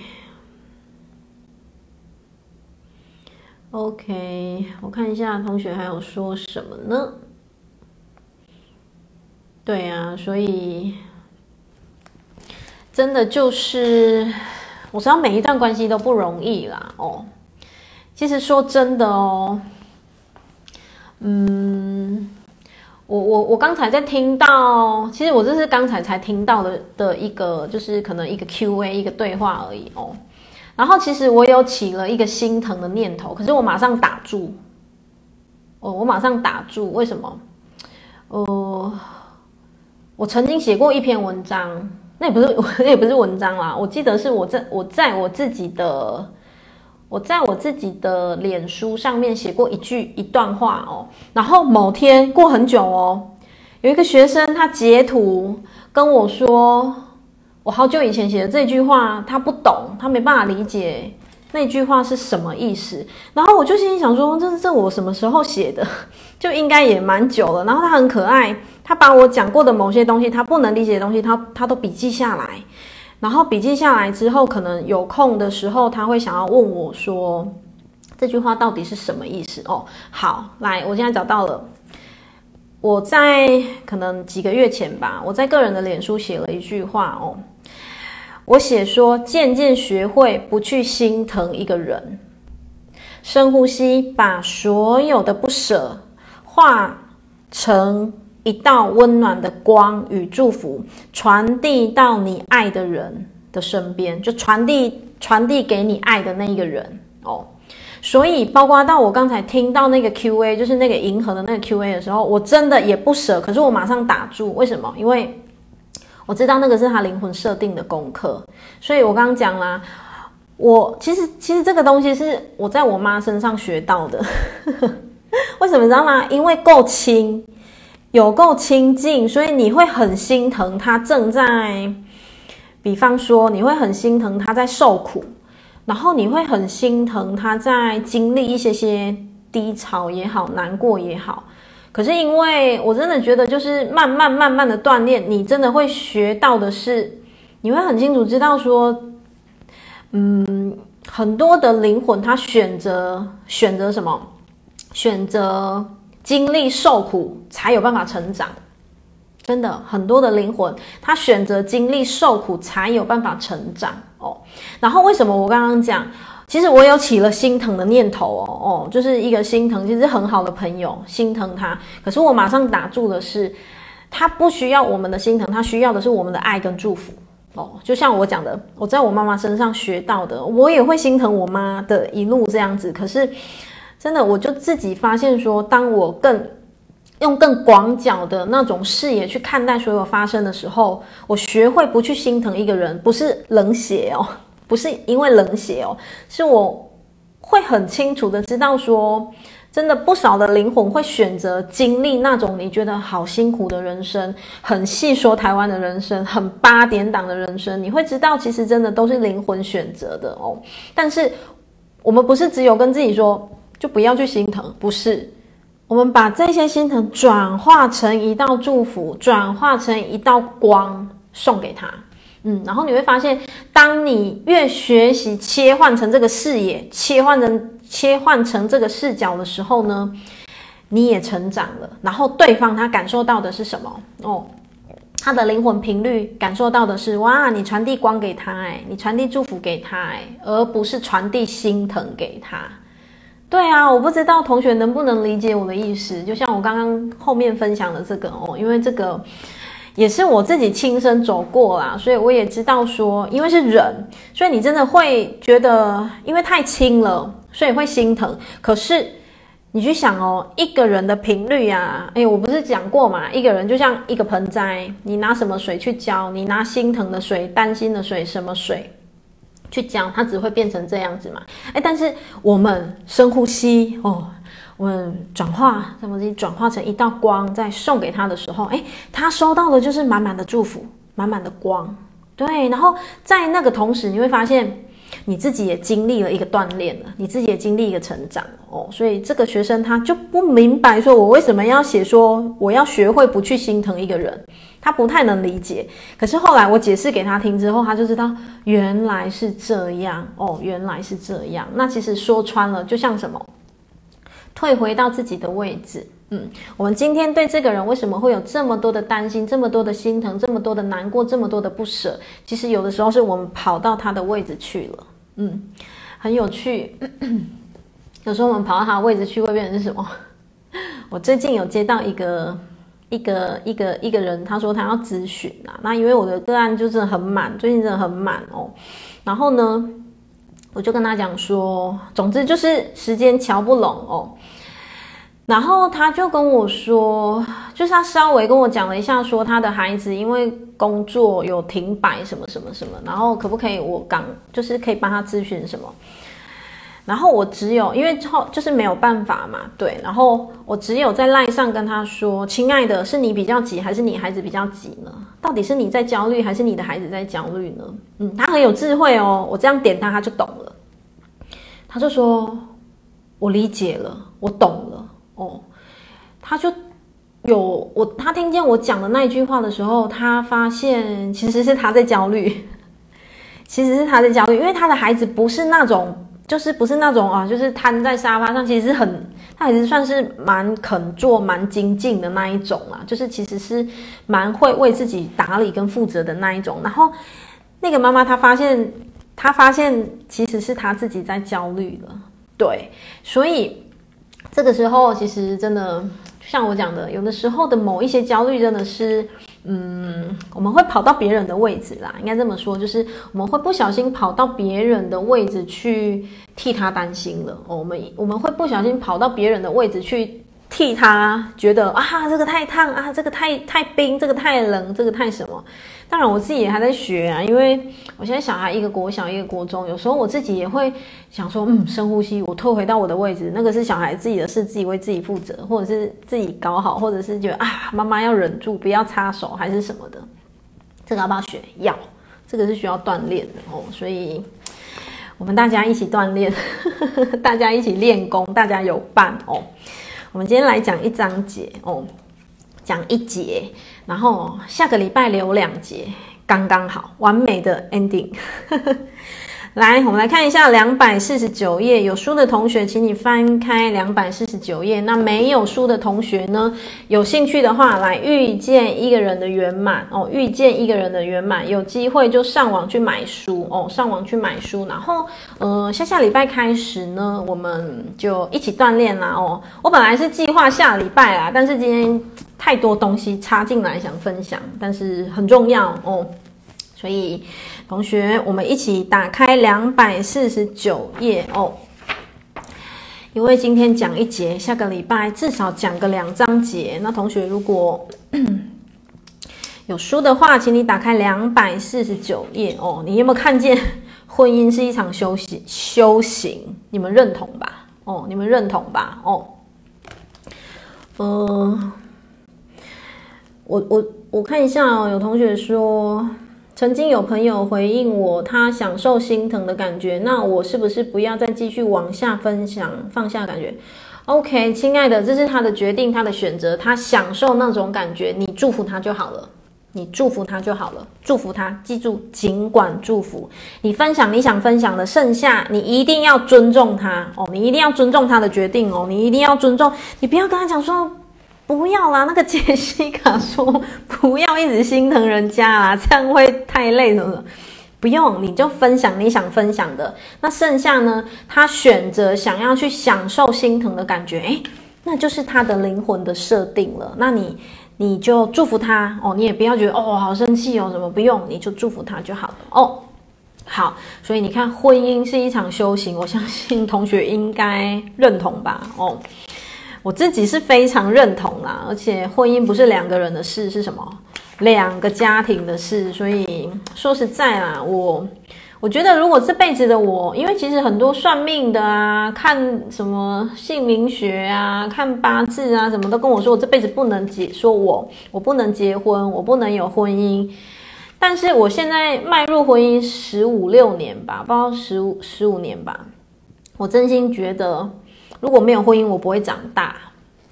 OK，我看一下同学还有说什么呢？对啊，所以真的就是我知道每一段关系都不容易啦。哦，其实说真的哦，嗯，我我我刚才在听到，其实我这是刚才才听到的的一个，就是可能一个 Q&A 一个对话而已哦。然后其实我有起了一个心疼的念头，可是我马上打住。哦，我马上打住，为什么？呃，我曾经写过一篇文章，那也不是，那也不是文章啦。我记得是我在我在我自己的我在我自己的脸书上面写过一句一段话哦。然后某天过很久哦，有一个学生他截图跟我说，我好久以前写的这句话，他不懂，他没办法理解那句话是什么意思。然后我就心想说，这是这我什么时候写的？就应该也蛮久了。然后他很可爱。他把我讲过的某些东西，他不能理解的东西，他他都笔记下来，然后笔记下来之后，可能有空的时候，他会想要问我说，这句话到底是什么意思？哦，好，来，我现在找到了，我在可能几个月前吧，我在个人的脸书写了一句话哦，我写说，渐渐学会不去心疼一个人，深呼吸，把所有的不舍化成。一道温暖的光与祝福传递到你爱的人的身边，就传递传递给你爱的那一个人哦。所以，包括到我刚才听到那个 Q&A，就是那个银河的那个 Q&A 的时候，我真的也不舍。可是我马上打住，为什么？因为我知道那个是他灵魂设定的功课。所以我刚刚讲啦，我其实其实这个东西是我在我妈身上学到的。为什么你知道吗？因为够亲。有够亲近，所以你会很心疼他正在，比方说你会很心疼他在受苦，然后你会很心疼他在经历一些些低潮也好，难过也好。可是因为我真的觉得，就是慢慢慢慢的锻炼，你真的会学到的是，你会很清楚知道说，嗯，很多的灵魂他选择选择什么，选择。经历受苦才有办法成长，真的很多的灵魂，他选择经历受苦才有办法成长哦。然后为什么我刚刚讲，其实我有起了心疼的念头哦哦，就是一个心疼，其实很好的朋友心疼他，可是我马上打住的是，他不需要我们的心疼，他需要的是我们的爱跟祝福哦。就像我讲的，我在我妈妈身上学到的，我也会心疼我妈的一路这样子，可是。真的，我就自己发现说，当我更用更广角的那种视野去看待所有发生的时候，我学会不去心疼一个人，不是冷血哦，不是因为冷血哦，是我会很清楚的知道说，真的不少的灵魂会选择经历那种你觉得好辛苦的人生，很细说台湾的人生，很八点档的人生，你会知道其实真的都是灵魂选择的哦。但是我们不是只有跟自己说。就不要去心疼，不是，我们把这些心疼转化成一道祝福，转化成一道光送给他。嗯，然后你会发现，当你越学习切换成这个视野，切换成切换成这个视角的时候呢，你也成长了。然后对方他感受到的是什么？哦，他的灵魂频率感受到的是哇，你传递光给他，哎，你传递祝福给他，哎，而不是传递心疼给他。对啊，我不知道同学能不能理解我的意思。就像我刚刚后面分享的这个哦，因为这个也是我自己亲身走过啦，所以我也知道说，因为是人，所以你真的会觉得，因为太轻了，所以会心疼。可是你去想哦，一个人的频率啊，哎，我不是讲过嘛，一个人就像一个盆栽，你拿什么水去浇？你拿心疼的水、担心的水，什么水？去浇，它只会变成这样子嘛？哎，但是我们深呼吸哦，我们转化，什么东西转化成一道光，再送给他的时候，哎，他收到的就是满满的祝福，满满的光。对，然后在那个同时，你会发现你自己也经历了一个锻炼了，你自己也经历一个成长哦。所以这个学生他就不明白，说我为什么要写说我要学会不去心疼一个人。他不太能理解，可是后来我解释给他听之后，他就知道原来是这样哦，原来是这样。那其实说穿了，就像什么，退回到自己的位置。嗯，我们今天对这个人为什么会有这么多的担心，这么多的心疼，这么多的难过，这么多的不舍？其实有的时候是我们跑到他的位置去了。嗯，很有趣。有时候我们跑到他的位置去，会变成什么？我最近有接到一个。一个一个一个人，他说他要咨询啊，那因为我的个案就真的很满，最近真的很满哦。然后呢，我就跟他讲说，总之就是时间瞧不拢哦。然后他就跟我说，就是他稍微跟我讲了一下，说他的孩子因为工作有停摆什么什么什么，然后可不可以我刚就是可以帮他咨询什么。然后我只有因为后就是没有办法嘛，对，然后我只有在赖上跟他说：“亲爱的，是你比较急，还是你孩子比较急呢？到底是你在焦虑，还是你的孩子在焦虑呢？”嗯，他很有智慧哦，我这样点他，他就懂了。他就说：“我理解了，我懂了。”哦，他就有我，他听见我讲的那一句话的时候，他发现其实是他在焦虑，其实是他在焦虑，因为他的孩子不是那种。就是不是那种啊，就是瘫在沙发上，其实是很，他还是算是蛮肯做、蛮精进的那一种啦。就是其实是蛮会为自己打理跟负责的那一种。然后那个妈妈她发现，他发现其实是他自己在焦虑了，对。所以这个时候其实真的像我讲的，有的时候的某一些焦虑真的是。嗯，我们会跑到别人的位置啦，应该这么说，就是我们会不小心跑到别人的位置去替他担心了。哦，我们我们会不小心跑到别人的位置去。替他觉得啊，这个太烫啊，这个太太冰，这个太冷，这个太什么？当然我自己也还在学啊，因为我现在小孩一个国小，一个国中，有时候我自己也会想说，嗯，深呼吸，我退回到我的位置，那个是小孩自己的事，自己为自己负责，或者是自己搞好，或者是觉得啊，妈妈要忍住，不要插手，还是什么的，这个要不要学？要，这个是需要锻炼的哦，所以我们大家一起锻炼，大家一起练功，大家有伴哦。我们今天来讲一章节哦，讲一节，然后下个礼拜留两节，刚刚好，完美的 ending。来，我们来看一下两百四十九页。有书的同学，请你翻开两百四十九页。那没有书的同学呢？有兴趣的话，来遇见一个人的圆满哦，遇见一个人的圆满。有机会就上网去买书哦，上网去买书。然后，呃，下下礼拜开始呢，我们就一起锻炼啦哦。我本来是计划下礼拜啦，但是今天太多东西插进来想分享，但是很重要哦。所以，同学，我们一起打开两百四十九页哦。因为今天讲一节，下个礼拜至少讲个两章节。那同学如果 有书的话，请你打开两百四十九页哦。你有没有看见婚姻是一场修行？修行，你们认同吧？哦，你们认同吧？哦，嗯、我我我看一下哦，有同学说。曾经有朋友回应我，他享受心疼的感觉，那我是不是不要再继续往下分享，放下感觉？OK，亲爱的，这是他的决定，他的选择，他享受那种感觉，你祝福他就好了，你祝福他就好了，祝福他，记住，尽管祝福，你分享你想分享的，剩下你一定要尊重他哦，你一定要尊重他的决定哦，你一定要尊重，你不要跟他讲说。不要啦，那个杰西卡说不要一直心疼人家啦，这样会太累什么的。不用，你就分享你想分享的。那剩下呢？他选择想要去享受心疼的感觉，诶，那就是他的灵魂的设定了。那你你就祝福他哦，你也不要觉得哦好生气哦什么，不用，你就祝福他就好了哦。好，所以你看，婚姻是一场修行，我相信同学应该认同吧？哦。我自己是非常认同啦，而且婚姻不是两个人的事，是什么？两个家庭的事。所以说实在啦，我我觉得如果这辈子的我，因为其实很多算命的啊，看什么姓名学啊，看八字啊，什么都跟我说，我这辈子不能结，说我我不能结婚，我不能有婚姻。但是我现在迈入婚姻十五六年吧，不知道十五十五年吧，我真心觉得。如果没有婚姻，我不会长大，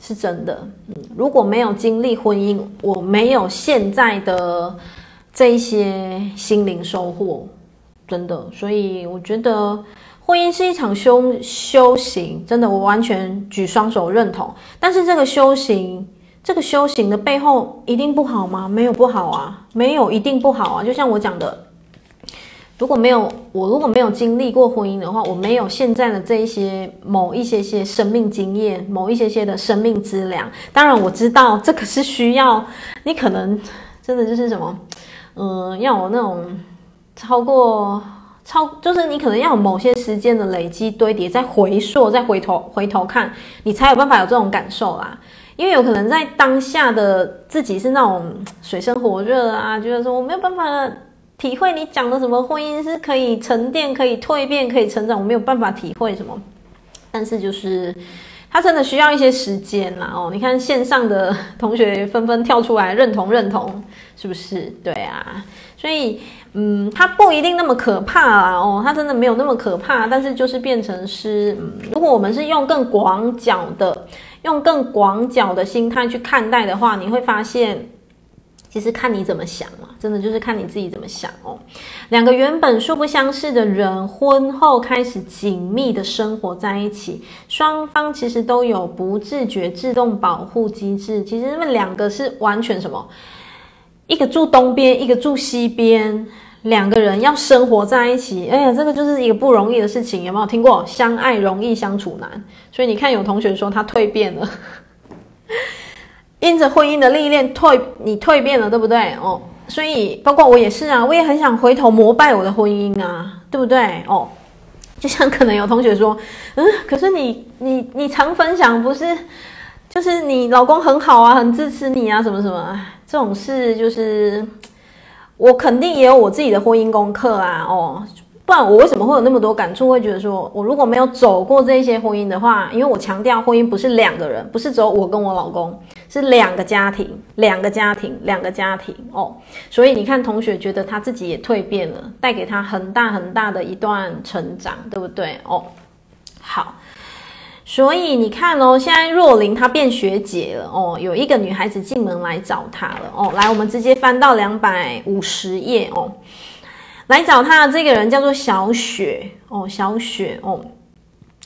是真的。嗯，如果没有经历婚姻，我没有现在的这一些心灵收获，真的。所以我觉得婚姻是一场修修行，真的，我完全举双手认同。但是这个修行，这个修行的背后一定不好吗？没有不好啊，没有一定不好啊。就像我讲的。如果没有我，如果没有经历过婚姻的话，我没有现在的这一些某一些些生命经验，某一些些的生命资粮。当然我知道这个是需要你可能真的就是什么，嗯，要有那种超过超就是你可能要有某些时间的累积堆叠，再回溯，再回头回头看，你才有办法有这种感受啦。因为有可能在当下的自己是那种水深火热啊，觉得说我没有办法体会你讲的什么婚姻是可以沉淀、可以蜕变、可以成长，我没有办法体会什么。但是就是他真的需要一些时间啦哦。你看线上的同学纷纷跳出来认同认同，是不是？对啊，所以嗯，他不一定那么可怕啦哦，他真的没有那么可怕，但是就是变成是，嗯，如果我们是用更广角的。用更广角的心态去看待的话，你会发现，其实看你怎么想嘛，真的就是看你自己怎么想哦。两个原本素不相识的人，婚后开始紧密的生活在一起，双方其实都有不自觉自动保护机制。其实他们两个是完全什么？一个住东边，一个住西边。两个人要生活在一起，哎呀，这个就是一个不容易的事情，有没有听过？相爱容易相处难，所以你看，有同学说他蜕变了，因着婚姻的历练蜕，你蜕变了，对不对？哦，所以包括我也是啊，我也很想回头膜拜我的婚姻啊，对不对？哦，就像可能有同学说，嗯，可是你你你常分享不是，就是你老公很好啊，很支持你啊，什么什么，这种事就是。我肯定也有我自己的婚姻功课啊，哦，不然我为什么会有那么多感触？会觉得说，我如果没有走过这些婚姻的话，因为我强调婚姻不是两个人，不是只有我跟我老公，是两个家庭，两个家庭，两个家庭哦。所以你看，同学觉得他自己也蜕变了，带给他很大很大的一段成长，对不对？哦，好。所以你看哦，现在若琳她变学姐了哦，有一个女孩子进门来找她了哦。来，我们直接翻到两百五十页哦。来找她的这个人叫做小雪哦，小雪哦。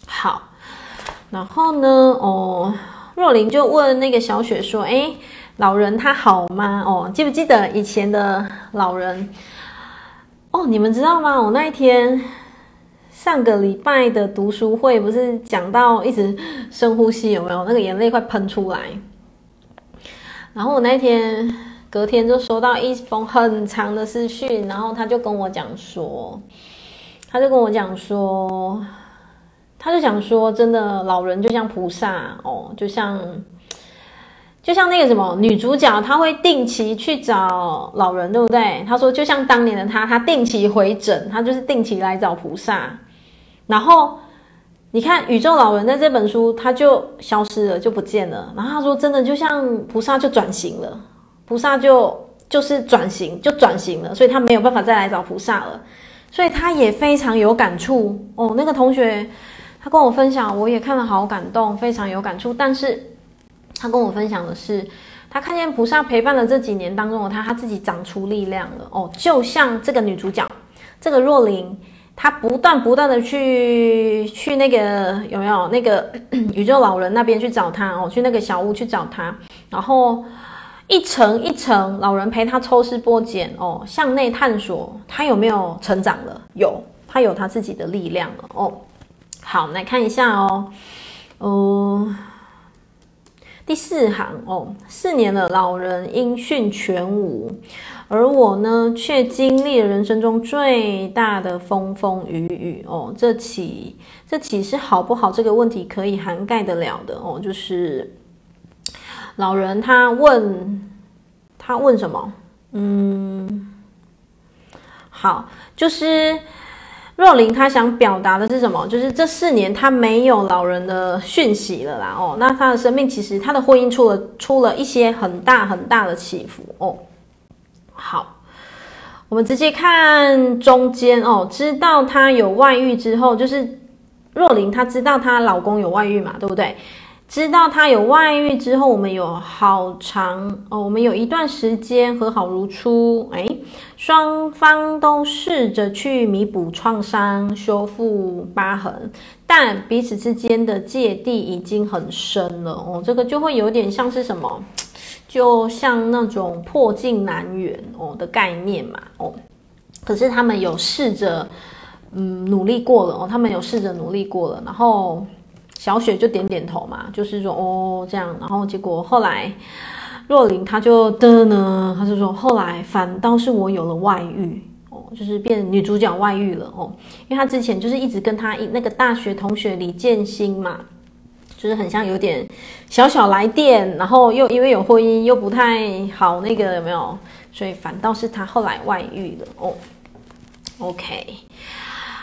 好，然后呢哦，若琳就问那个小雪说：“诶，老人他好吗？哦，记不记得以前的老人？哦，你们知道吗？我那一天。”上个礼拜的读书会不是讲到一直深呼吸，有没有那个眼泪快喷出来？然后我那天隔天就收到一封很长的私讯，然后他就跟我讲说，他就跟我讲说，他就想说，真的老人就像菩萨哦，就像就像那个什么女主角，她会定期去找老人，对不对？他说就像当年的他，他定期回诊，他就是定期来找菩萨。然后你看，宇宙老人在这本书他就消失了，就不见了。然后他说，真的就像菩萨就转型了，菩萨就就是转型就转型了，所以他没有办法再来找菩萨了。所以他也非常有感触哦。那个同学他跟我分享，我也看了好感动，非常有感触。但是他跟我分享的是，他看见菩萨陪伴了这几年当中的他，他自己长出力量了哦。就像这个女主角，这个若琳。她不断不断的去去那个有没有那个 宇宙老人那边去找他哦，去那个小屋去找他，然后一层一层老人陪他抽丝剥茧哦，向内探索他有没有成长了？有，他有他自己的力量了哦。好，来看一下哦，嗯，第四行哦，四年了，老人音讯全无。而我呢，却经历了人生中最大的风风雨雨哦。这起这起是好不好这个问题可以涵盖得了的哦？就是老人他问他问什么？嗯，好，就是若琳她想表达的是什么？就是这四年她没有老人的讯息了啦哦。那她的生命其实她的婚姻出了出了一些很大很大的起伏哦。好，我们直接看中间哦。知道她有外遇之后，就是若琳她知道她老公有外遇嘛，对不对？知道他有外遇之后，我们有好长哦，我们有一段时间和好如初。哎，双方都试着去弥补创伤、修复疤痕，但彼此之间的芥蒂已经很深了哦。这个就会有点像是什么？就像那种破镜难圆哦的概念嘛哦，可是他们有试着嗯努力过了哦，他们有试着努力过了，然后小雪就点点头嘛，就是说哦这样，然后结果后来若琳她就的呢，她就说后来反倒是我有了外遇哦，就是变女主角外遇了哦，因为他之前就是一直跟他那个大学同学李建新嘛，就是很像有点小小来电，然后又因为有婚姻又不太好，那个有没有？所以反倒是他后来外遇了哦。OK，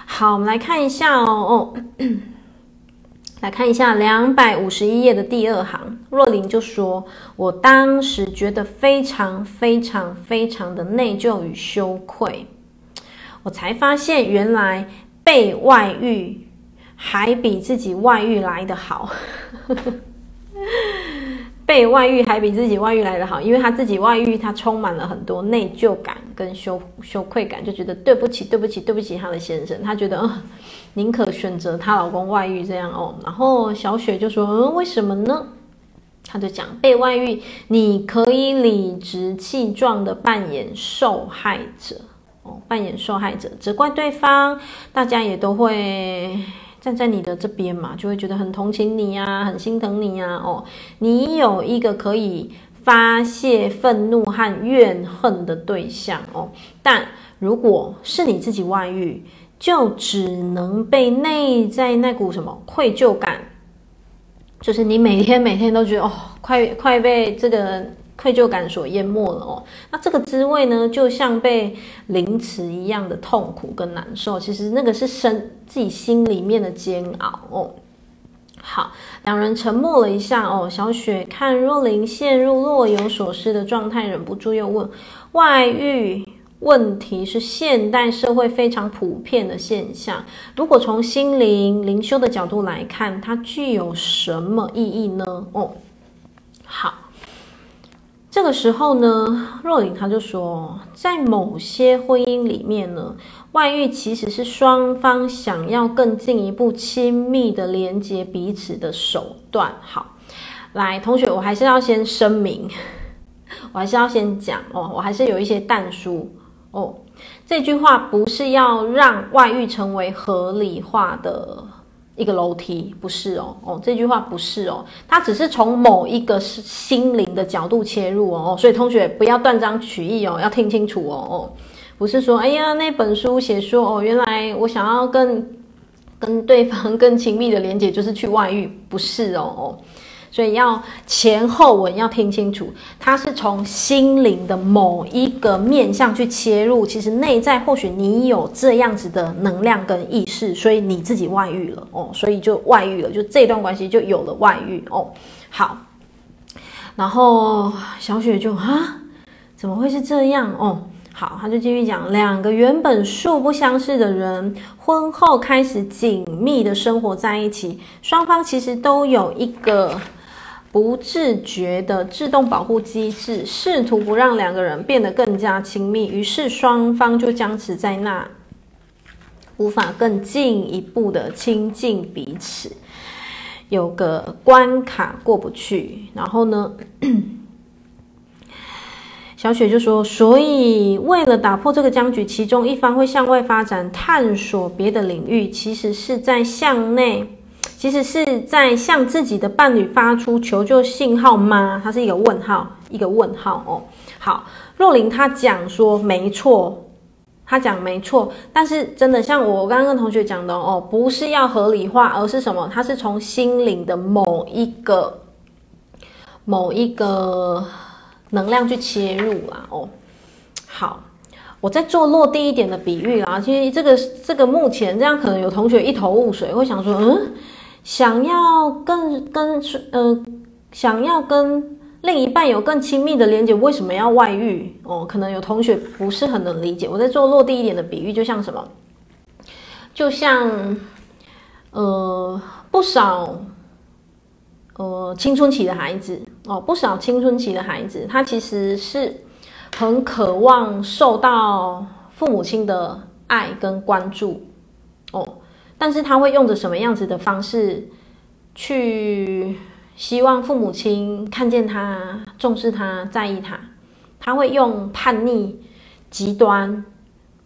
好，我们来看一下哦哦。来看一下两百五十一页的第二行，若琳就说：“我当时觉得非常非常非常的内疚与羞愧，我才发现原来被外遇还比自己外遇来得好。”被外遇还比自己外遇来得好，因为他自己外遇，他充满了很多内疚感跟羞羞愧感，就觉得对不起，对不起，对不起他的先生，他觉得，呃，宁可选择她老公外遇这样哦。然后小雪就说，嗯，为什么呢？她就讲，被外遇，你可以理直气壮的扮演受害者哦，扮演受害者，责怪对方，大家也都会。站在你的这边嘛，就会觉得很同情你呀，很心疼你呀。哦，你有一个可以发泄愤怒和怨恨的对象哦。但如果是你自己外遇，就只能被内在那股什么愧疚感，就是你每天每天都觉得哦，快快被这个。愧疚感所淹没了哦，那这个滋味呢，就像被凌迟一样的痛苦跟难受。其实那个是身自己心里面的煎熬哦。好，两人沉默了一下哦。小雪看若琳陷入若有所思的状态，忍不住又问：外遇问题是现代社会非常普遍的现象，如果从心灵灵修的角度来看，它具有什么意义呢？哦，好。这个时候呢，若琳她就说，在某些婚姻里面呢，外遇其实是双方想要更进一步亲密的连接彼此的手段。好，来，同学，我还是要先声明，我还是要先讲哦，我还是有一些但书哦。这句话不是要让外遇成为合理化的。一个楼梯不是哦哦，这句话不是哦，它只是从某一个是心灵的角度切入哦，所以同学不要断章取义哦，要听清楚哦哦，不是说哎呀那本书写说哦，原来我想要跟跟对方更亲密的连接就是去外遇，不是哦哦。所以要前后文要听清楚，它是从心灵的某一个面向去切入。其实内在或许你有这样子的能量跟意识，所以你自己外遇了哦，所以就外遇了，就这段关系就有了外遇哦。好，然后小雪就啊，怎么会是这样哦？好，他就继续讲，两个原本素不相识的人，婚后开始紧密的生活在一起，双方其实都有一个。不自觉的自动保护机制，试图不让两个人变得更加亲密，于是双方就僵持在那，无法更进一步的亲近彼此，有个关卡过不去。然后呢，小雪就说：“所以为了打破这个僵局，其中一方会向外发展，探索别的领域，其实是在向内。”其实是在向自己的伴侣发出求救信号吗？它是一个问号，一个问号哦。好，若琳她讲说没错，她讲没错，但是真的像我刚刚跟同学讲的哦，不是要合理化，而是什么？它是从心灵的某一个某一个能量去切入啊。哦，好，我在做落地一点的比喻啦。其实这个这个目前这样，可能有同学一头雾水，会想说，嗯。想要跟跟呃，想要跟另一半有更亲密的连接，为什么要外遇？哦，可能有同学不是很能理解。我在做落地一点的比喻，就像什么？就像呃，不少呃青春期的孩子哦，不少青春期的孩子，他其实是很渴望受到父母亲的爱跟关注。但是他会用着什么样子的方式去希望父母亲看见他、重视他、在意他？他会用叛逆、极端，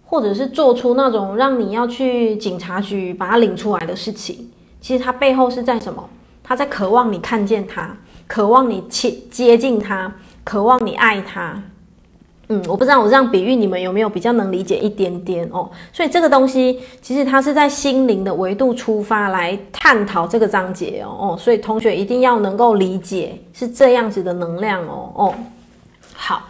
或者是做出那种让你要去警察局把他领出来的事情。其实他背后是在什么？他在渴望你看见他，渴望你接接近他，渴望你爱他。嗯，我不知道我这样比喻你们有没有比较能理解一点点哦。所以这个东西其实它是在心灵的维度出发来探讨这个章节哦哦，所以同学一定要能够理解是这样子的能量哦哦。好，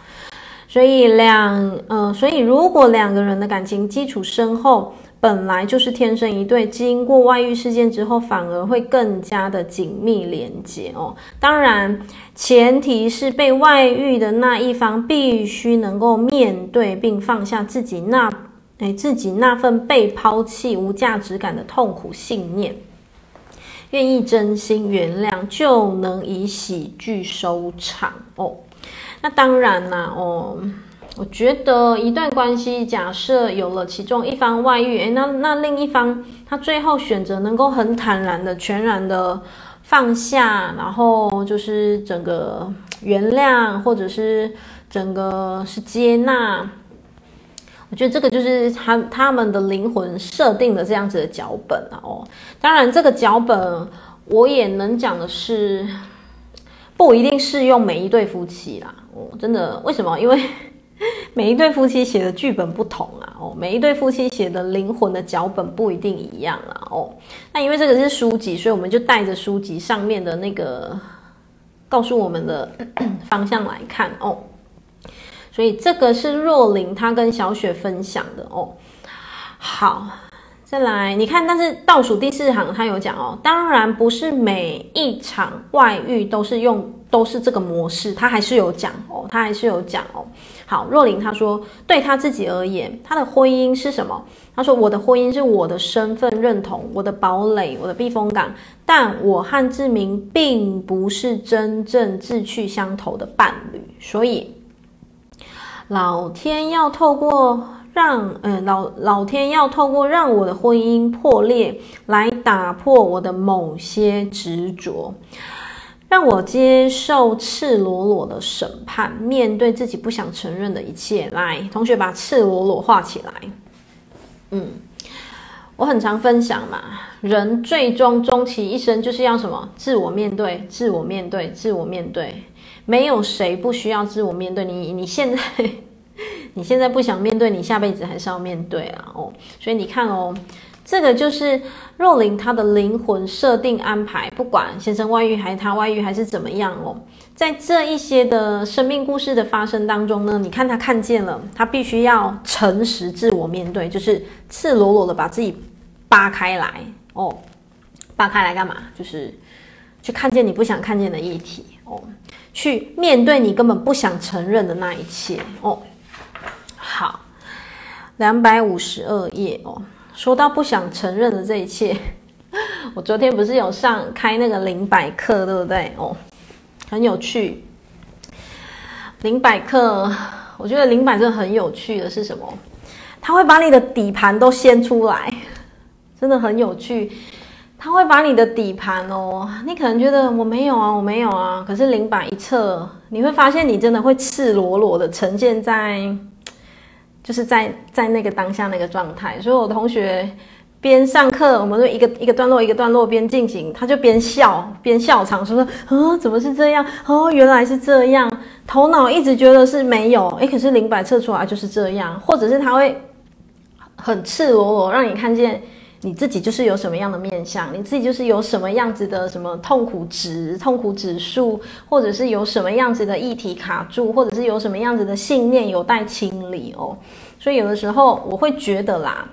所以两嗯，所以如果两个人的感情基础深厚，本来就是天生一对，经过外遇事件之后，反而会更加的紧密连接哦。当然，前提是被外遇的那一方必须能够面对并放下自己那哎自己那份被抛弃、无价值感的痛苦信念，愿意真心原谅，就能以喜剧收场哦。那当然啦，哦。我觉得一段关系，假设有了其中一方外遇，诶，那那另一方他最后选择能够很坦然的、全然的放下，然后就是整个原谅，或者是整个是接纳。我觉得这个就是他他们的灵魂设定的这样子的脚本啊。哦，当然这个脚本我也能讲的是，不一定适用每一对夫妻啦。我，真的，为什么？因为。每一对夫妻写的剧本不同啊，哦，每一对夫妻写的灵魂的脚本不一定一样啊，哦，那因为这个是书籍，所以我们就带着书籍上面的那个告诉我们的 方向来看哦，所以这个是若琳她跟小雪分享的哦，好。再来，你看，但是倒数第四行他有讲哦，当然不是每一场外遇都是用都是这个模式，他还是有讲哦，他还是有讲哦。好，若琳他说，对他自己而言，他的婚姻是什么？他说，我的婚姻是我的身份认同，我的堡垒，我的避风港，但我和志明并不是真正志趣相投的伴侣，所以老天要透过。让嗯老老天要透过让我的婚姻破裂来打破我的某些执着，让我接受赤裸裸的审判，面对自己不想承认的一切。来，同学把赤裸裸画起来。嗯，我很常分享嘛，人最终终其一生就是要什么？自我面对，自我面对，自我面对。没有谁不需要自我面对。你你现在。你现在不想面对，你下辈子还是要面对啊！哦，所以你看哦，这个就是若琳她的灵魂设定安排，不管先生外遇还是他外遇还是怎么样哦，在这一些的生命故事的发生当中呢，你看她看见了，她必须要诚实自我面对，就是赤裸裸的把自己扒开来哦，扒开来干嘛？就是去看见你不想看见的议题哦，去面对你根本不想承认的那一切哦。好，两百五十二页哦。说到不想承认的这一切，我昨天不是有上开那个零百课，对不对？哦，很有趣。零百课，我觉得零百真的很有趣的是什么？他会把你的底盘都掀出来，真的很有趣。他会把你的底盘哦，你可能觉得我没有啊，我没有啊，可是零百一测，你会发现你真的会赤裸裸的呈现在。就是在在那个当下那个状态，所以我同学边上课，我们就一个一个段落一个段落边进行，他就边笑边笑场，说说啊，怎么是这样？哦，原来是这样，头脑一直觉得是没有，诶，可是灵摆测出来就是这样，或者是他会很赤裸裸让你看见。你自己就是有什么样的面相，你自己就是有什么样子的什么痛苦值、痛苦指数，或者是有什么样子的议题卡住，或者是有什么样子的信念有待清理哦。所以有的时候我会觉得啦，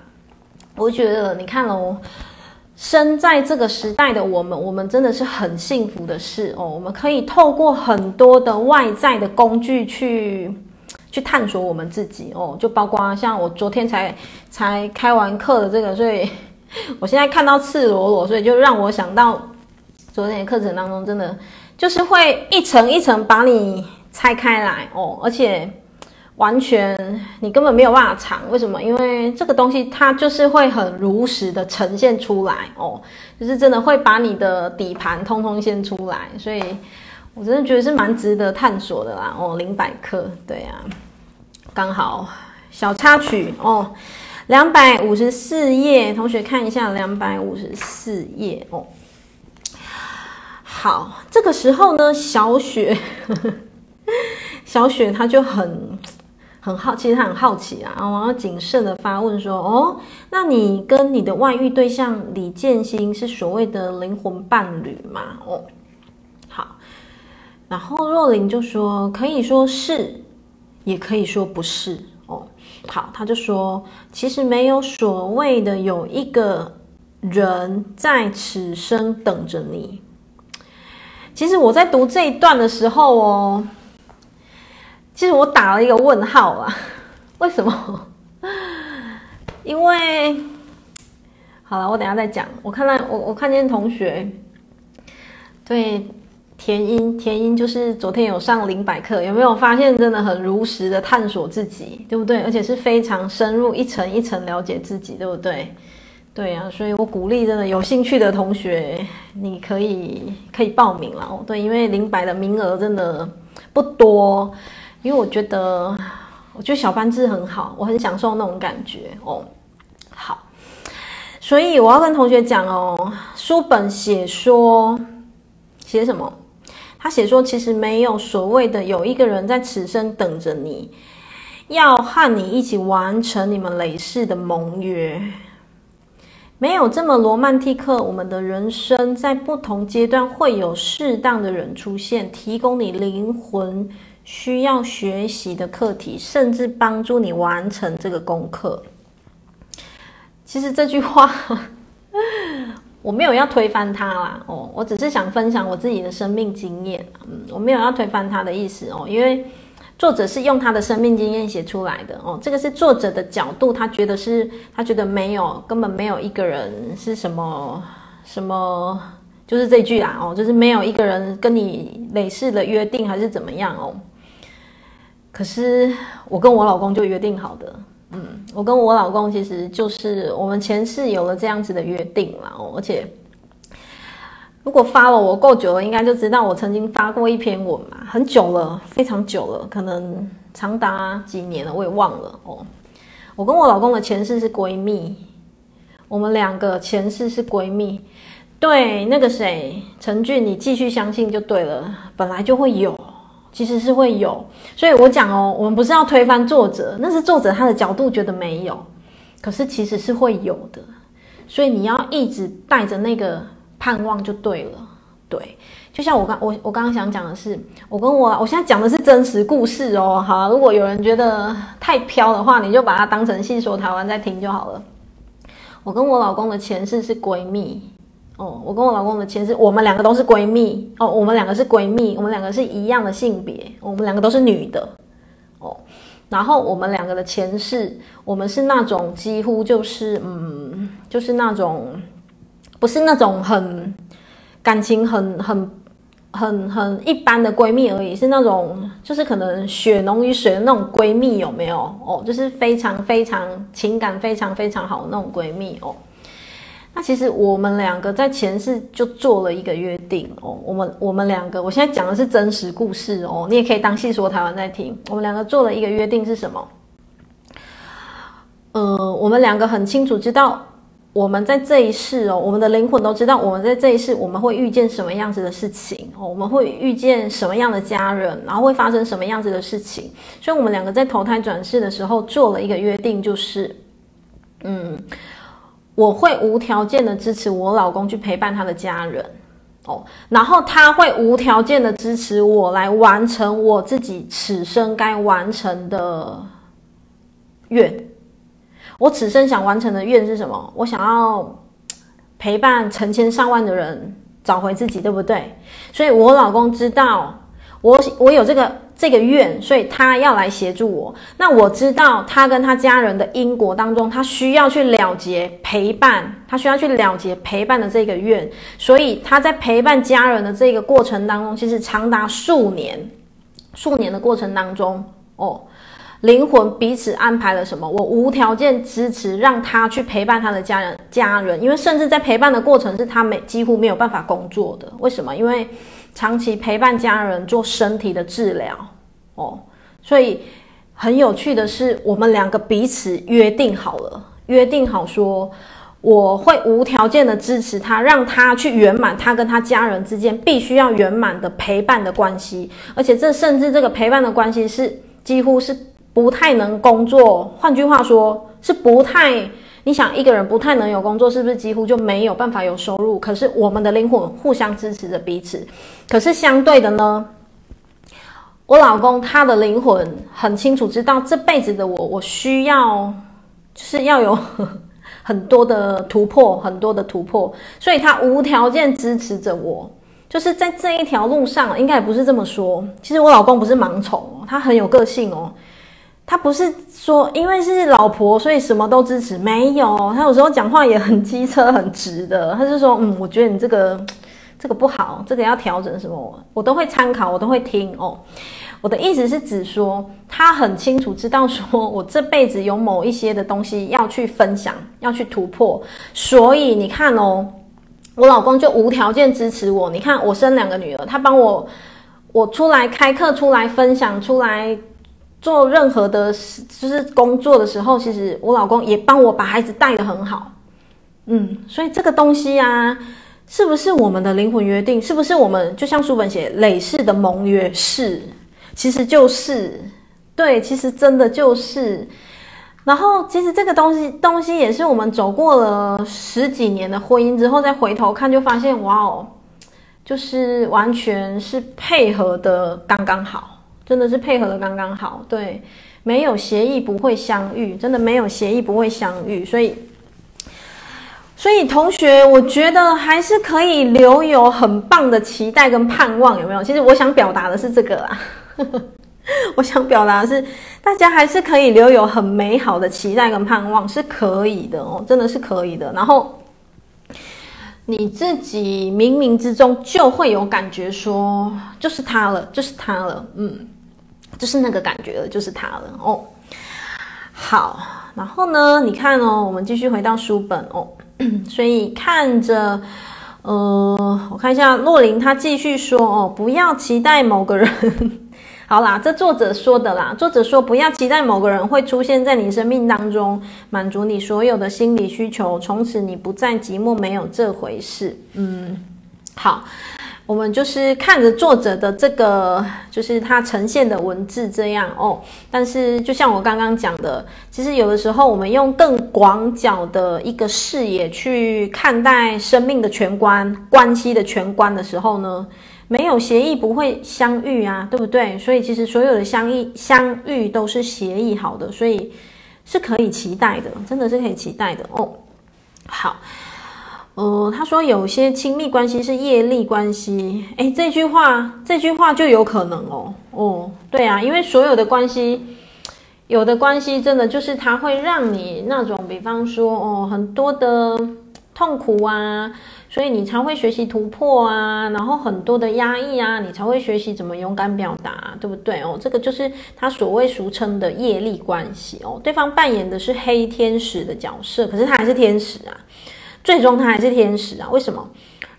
我觉得你看哦，生在这个时代的我们，我们真的是很幸福的事哦。我们可以透过很多的外在的工具去去探索我们自己哦，就包括像我昨天才才开完课的这个，所以。我现在看到赤裸裸，所以就让我想到昨天的课程当中，真的就是会一层一层把你拆开来哦，而且完全你根本没有办法藏。为什么？因为这个东西它就是会很如实的呈现出来哦，就是真的会把你的底盘通通先出来，所以我真的觉得是蛮值得探索的啦哦。零百克，对啊，刚好小插曲哦。两百五十四页，同学看一下两百五十四页哦。好，这个时候呢，小雪，呵 呵小雪她就很很好，其实她很好奇啊，然后谨慎的发问说：“哦，那你跟你的外遇对象李建新是所谓的灵魂伴侣吗？”哦，好，然后若琳就说：“可以说是，也可以说不是。”好，他就说：“其实没有所谓的有一个人在此生等着你。”其实我在读这一段的时候哦，其实我打了一个问号啊。为什么？因为好了，我等下再讲。我看到我我看见同学对田英田英就是昨天有上灵摆课，有没有发现真的很如实的探索自己，对不对？而且是非常深入，一层一层了解自己，对不对？对、啊，所以我鼓励真的有兴趣的同学，你可以可以报名了哦。对，因为灵摆的名额真的不多，因为我觉得我觉得小班制很好，我很享受那种感觉哦。好，所以我要跟同学讲哦，书本写说写什么？他写说其实没有所谓的有一个人在此生等着你，要和你一起完成你们累世的盟约。没有这么罗曼蒂克，我们的人生在不同阶段会有适当的人出现，提供你灵魂需要学习的课题，甚至帮助你完成这个功课。其实这句话我没有要推翻他啦，哦，我只是想分享我自己的生命经验，嗯，我没有要推翻他的意思哦，因为。作者是用他的生命经验写出来的哦，这个是作者的角度，他觉得是，他觉得没有，根本没有一个人是什么什么，就是这句啦哦，就是没有一个人跟你累世的约定还是怎么样哦。可是我跟我老公就约定好的，嗯，我跟我老公其实就是我们前世有了这样子的约定了，而且。如果发了我够久了，应该就知道我曾经发过一篇文嘛，很久了，非常久了，可能长达几年了，我也忘了哦。我跟我老公的前世是闺蜜，我们两个前世是闺蜜。对，那个谁，陈俊，你继续相信就对了，本来就会有，其实是会有。所以我讲哦，我们不是要推翻作者，那是作者他的角度觉得没有，可是其实是会有的。所以你要一直带着那个。盼望就对了，对，就像我刚我我刚刚想讲的是，我跟我我现在讲的是真实故事哦，好，如果有人觉得太飘的话，你就把它当成戏说台湾在听就好了。我跟我老公的前世是闺蜜哦，我跟我老公的前世，我们两个都是闺蜜哦，我们两个是闺蜜，我们两个是一样的性别，我们两个都是女的哦，然后我们两个的前世，我们是那种几乎就是嗯，就是那种。不是那种很感情很很很很一般的闺蜜而已，是那种就是可能血浓于水的那种闺蜜，有没有？哦，就是非常非常情感非常非常好的那种闺蜜哦。那其实我们两个在前世就做了一个约定哦，我们我们两个，我现在讲的是真实故事哦，你也可以当戏说台湾在听。我们两个做了一个约定是什么？呃，我们两个很清楚知道。我们在这一世哦，我们的灵魂都知道，我们在这一世我们会遇见什么样子的事情哦，我们会遇见什么样的家人，然后会发生什么样子的事情。所以，我们两个在投胎转世的时候做了一个约定，就是，嗯，我会无条件的支持我老公去陪伴他的家人哦，然后他会无条件的支持我来完成我自己此生该完成的愿。我此生想完成的愿是什么？我想要陪伴成千上万的人找回自己，对不对？所以我老公知道我我有这个这个愿，所以他要来协助我。那我知道他跟他家人的因果当中，他需要去了结陪伴，他需要去了结陪伴的这个愿，所以他在陪伴家人的这个过程当中，其实长达数年，数年的过程当中，哦。灵魂彼此安排了什么？我无条件支持，让他去陪伴他的家人。家人，因为甚至在陪伴的过程是他没几乎没有办法工作的。为什么？因为长期陪伴家人做身体的治疗哦。所以很有趣的是，我们两个彼此约定好了，约定好说我会无条件的支持他，让他去圆满他跟他家人之间必须要圆满的陪伴的关系。而且这甚至这个陪伴的关系是几乎是。不太能工作。换句话说，是不太。你想一个人不太能有工作，是不是几乎就没有办法有收入？可是我们的灵魂互相支持着彼此。可是相对的呢，我老公他的灵魂很清楚知道这辈子的我，我需要就是要有 很多的突破，很多的突破，所以他无条件支持着我。就是在这一条路上，应该也不是这么说。其实我老公不是盲从，他很有个性哦。他不是说因为是老婆，所以什么都支持，没有。他有时候讲话也很机车、很直的。他就说：“嗯，我觉得你这个这个不好，这个要调整什么，我都会参考，我都会听哦。”我的意思是指说，他很清楚知道说我这辈子有某一些的东西要去分享，要去突破。所以你看哦，我老公就无条件支持我。你看我生两个女儿，他帮我，我出来开课，出来分享，出来。做任何的，就是工作的时候，其实我老公也帮我把孩子带得很好，嗯，所以这个东西啊，是不是我们的灵魂约定？是不是我们就像书本写累世的盟约？是，其实就是，对，其实真的就是。然后，其实这个东西，东西也是我们走过了十几年的婚姻之后，再回头看，就发现，哇哦，就是完全是配合的刚刚好。真的是配合的刚刚好，对，没有协议不会相遇，真的没有协议不会相遇，所以，所以同学，我觉得还是可以留有很棒的期待跟盼望，有没有？其实我想表达的是这个啦，我想表达的是，大家还是可以留有很美好的期待跟盼望，是可以的哦，真的是可以的。然后。你自己冥冥之中就会有感觉说，说就是他了，就是他了，嗯，就是那个感觉了，就是他了哦。好，然后呢，你看哦，我们继续回到书本哦，所以看着，呃，我看一下洛林，他继续说哦，不要期待某个人。好啦，这作者说的啦。作者说，不要期待某个人会出现在你生命当中，满足你所有的心理需求，从此你不再寂寞，没有这回事。嗯，好，我们就是看着作者的这个，就是他呈现的文字这样哦。但是，就像我刚刚讲的，其实有的时候我们用更广角的一个视野去看待生命的全观、关系的全观的时候呢，没有协议不会相遇啊，对不对？所以其实所有的相遇相遇都是协议好的，所以是可以期待的，真的是可以期待的哦。好，呃，他说有些亲密关系是业力关系，诶，这句话这句话就有可能哦。哦，对啊，因为所有的关系，有的关系真的就是它会让你那种，比方说哦，很多的痛苦啊。所以你才会学习突破啊，然后很多的压抑啊，你才会学习怎么勇敢表达，对不对哦？这个就是他所谓俗称的业力关系哦。对方扮演的是黑天使的角色，可是他还是天使啊，最终他还是天使啊。为什么？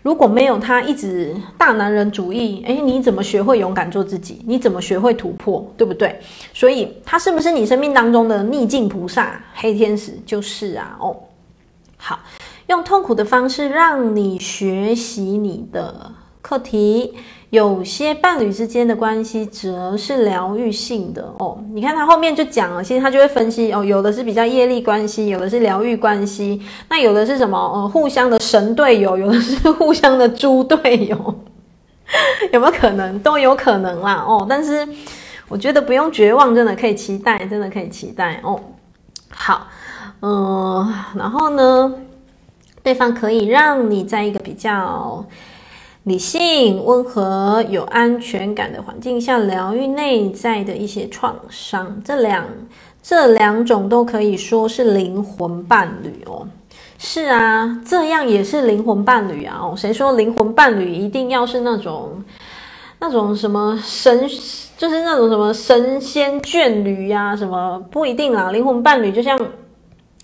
如果没有他一直大男人主义，诶，你怎么学会勇敢做自己？你怎么学会突破？对不对？所以他是不是你生命当中的逆境菩萨？黑天使就是啊。哦，好。用痛苦的方式让你学习你的课题，有些伴侣之间的关系则是疗愈性的哦。你看他后面就讲了，其实他就会分析哦，有的是比较业力关系，有的是疗愈关系，那有的是什么？呃，互相的神队友，有的是互相的猪队友，有没有可能？都有可能啦哦。但是我觉得不用绝望，真的可以期待，真的可以期待哦。好，嗯、然后呢？对方可以让你在一个比较理性、温和、有安全感的环境下疗愈内在的一些创伤。这两这两种都可以说是灵魂伴侣哦。是啊，这样也是灵魂伴侣啊。哦，谁说灵魂伴侣一定要是那种那种什么神，就是那种什么神仙眷侣呀？什么不一定啦。灵魂伴侣就像。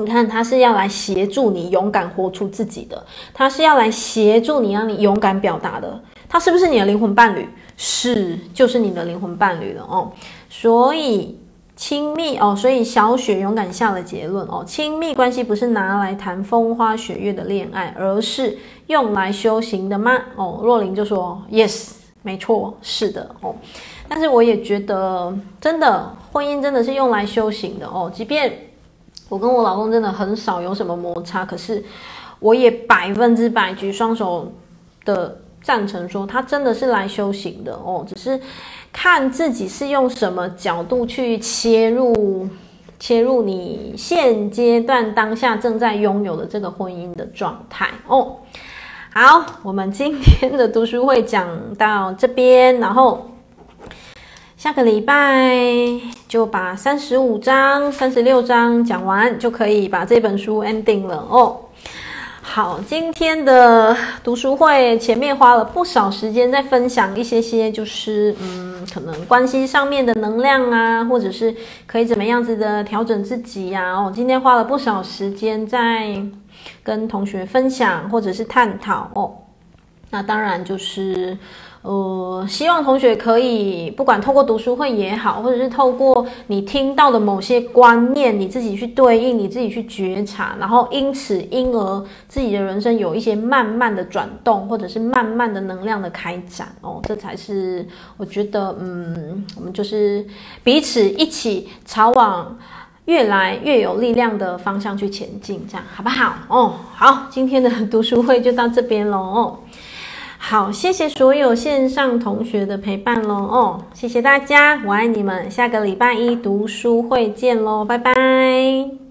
你看，他是要来协助你勇敢活出自己的，他是要来协助你，让你勇敢表达的。他是不是你的灵魂伴侣？是，就是你的灵魂伴侣了哦。所以亲密哦，所以小雪勇敢下了结论哦，亲密关系不是拿来谈风花雪月的恋爱，而是用来修行的吗？哦，若琳就说 yes，没错，是的哦。但是我也觉得，真的婚姻真的是用来修行的哦。即便我跟我老公真的很少有什么摩擦，可是我也百分之百举双手的赞成说，他真的是来修行的哦。只是看自己是用什么角度去切入，切入你现阶段当下正在拥有的这个婚姻的状态哦。好，我们今天的读书会讲到这边，然后下个礼拜就把三十五章、三十六章讲完，就可以把这本书 ending 了哦。好，今天的读书会前面花了不少时间在分享一些些，就是嗯，可能关系上面的能量啊，或者是可以怎么样子的调整自己呀。哦，今天花了不少时间在。跟同学分享或者是探讨哦，那当然就是，呃，希望同学可以不管透过读书会也好，或者是透过你听到的某些观念，你自己去对应，你自己去觉察，然后因此因而自己的人生有一些慢慢的转动，或者是慢慢的能量的开展哦，这才是我觉得，嗯，我们就是彼此一起朝往。越来越有力量的方向去前进，这样好不好？哦，好，今天的读书会就到这边喽。好，谢谢所有线上同学的陪伴喽。哦，谢谢大家，我爱你们，下个礼拜一读书会见喽，拜拜。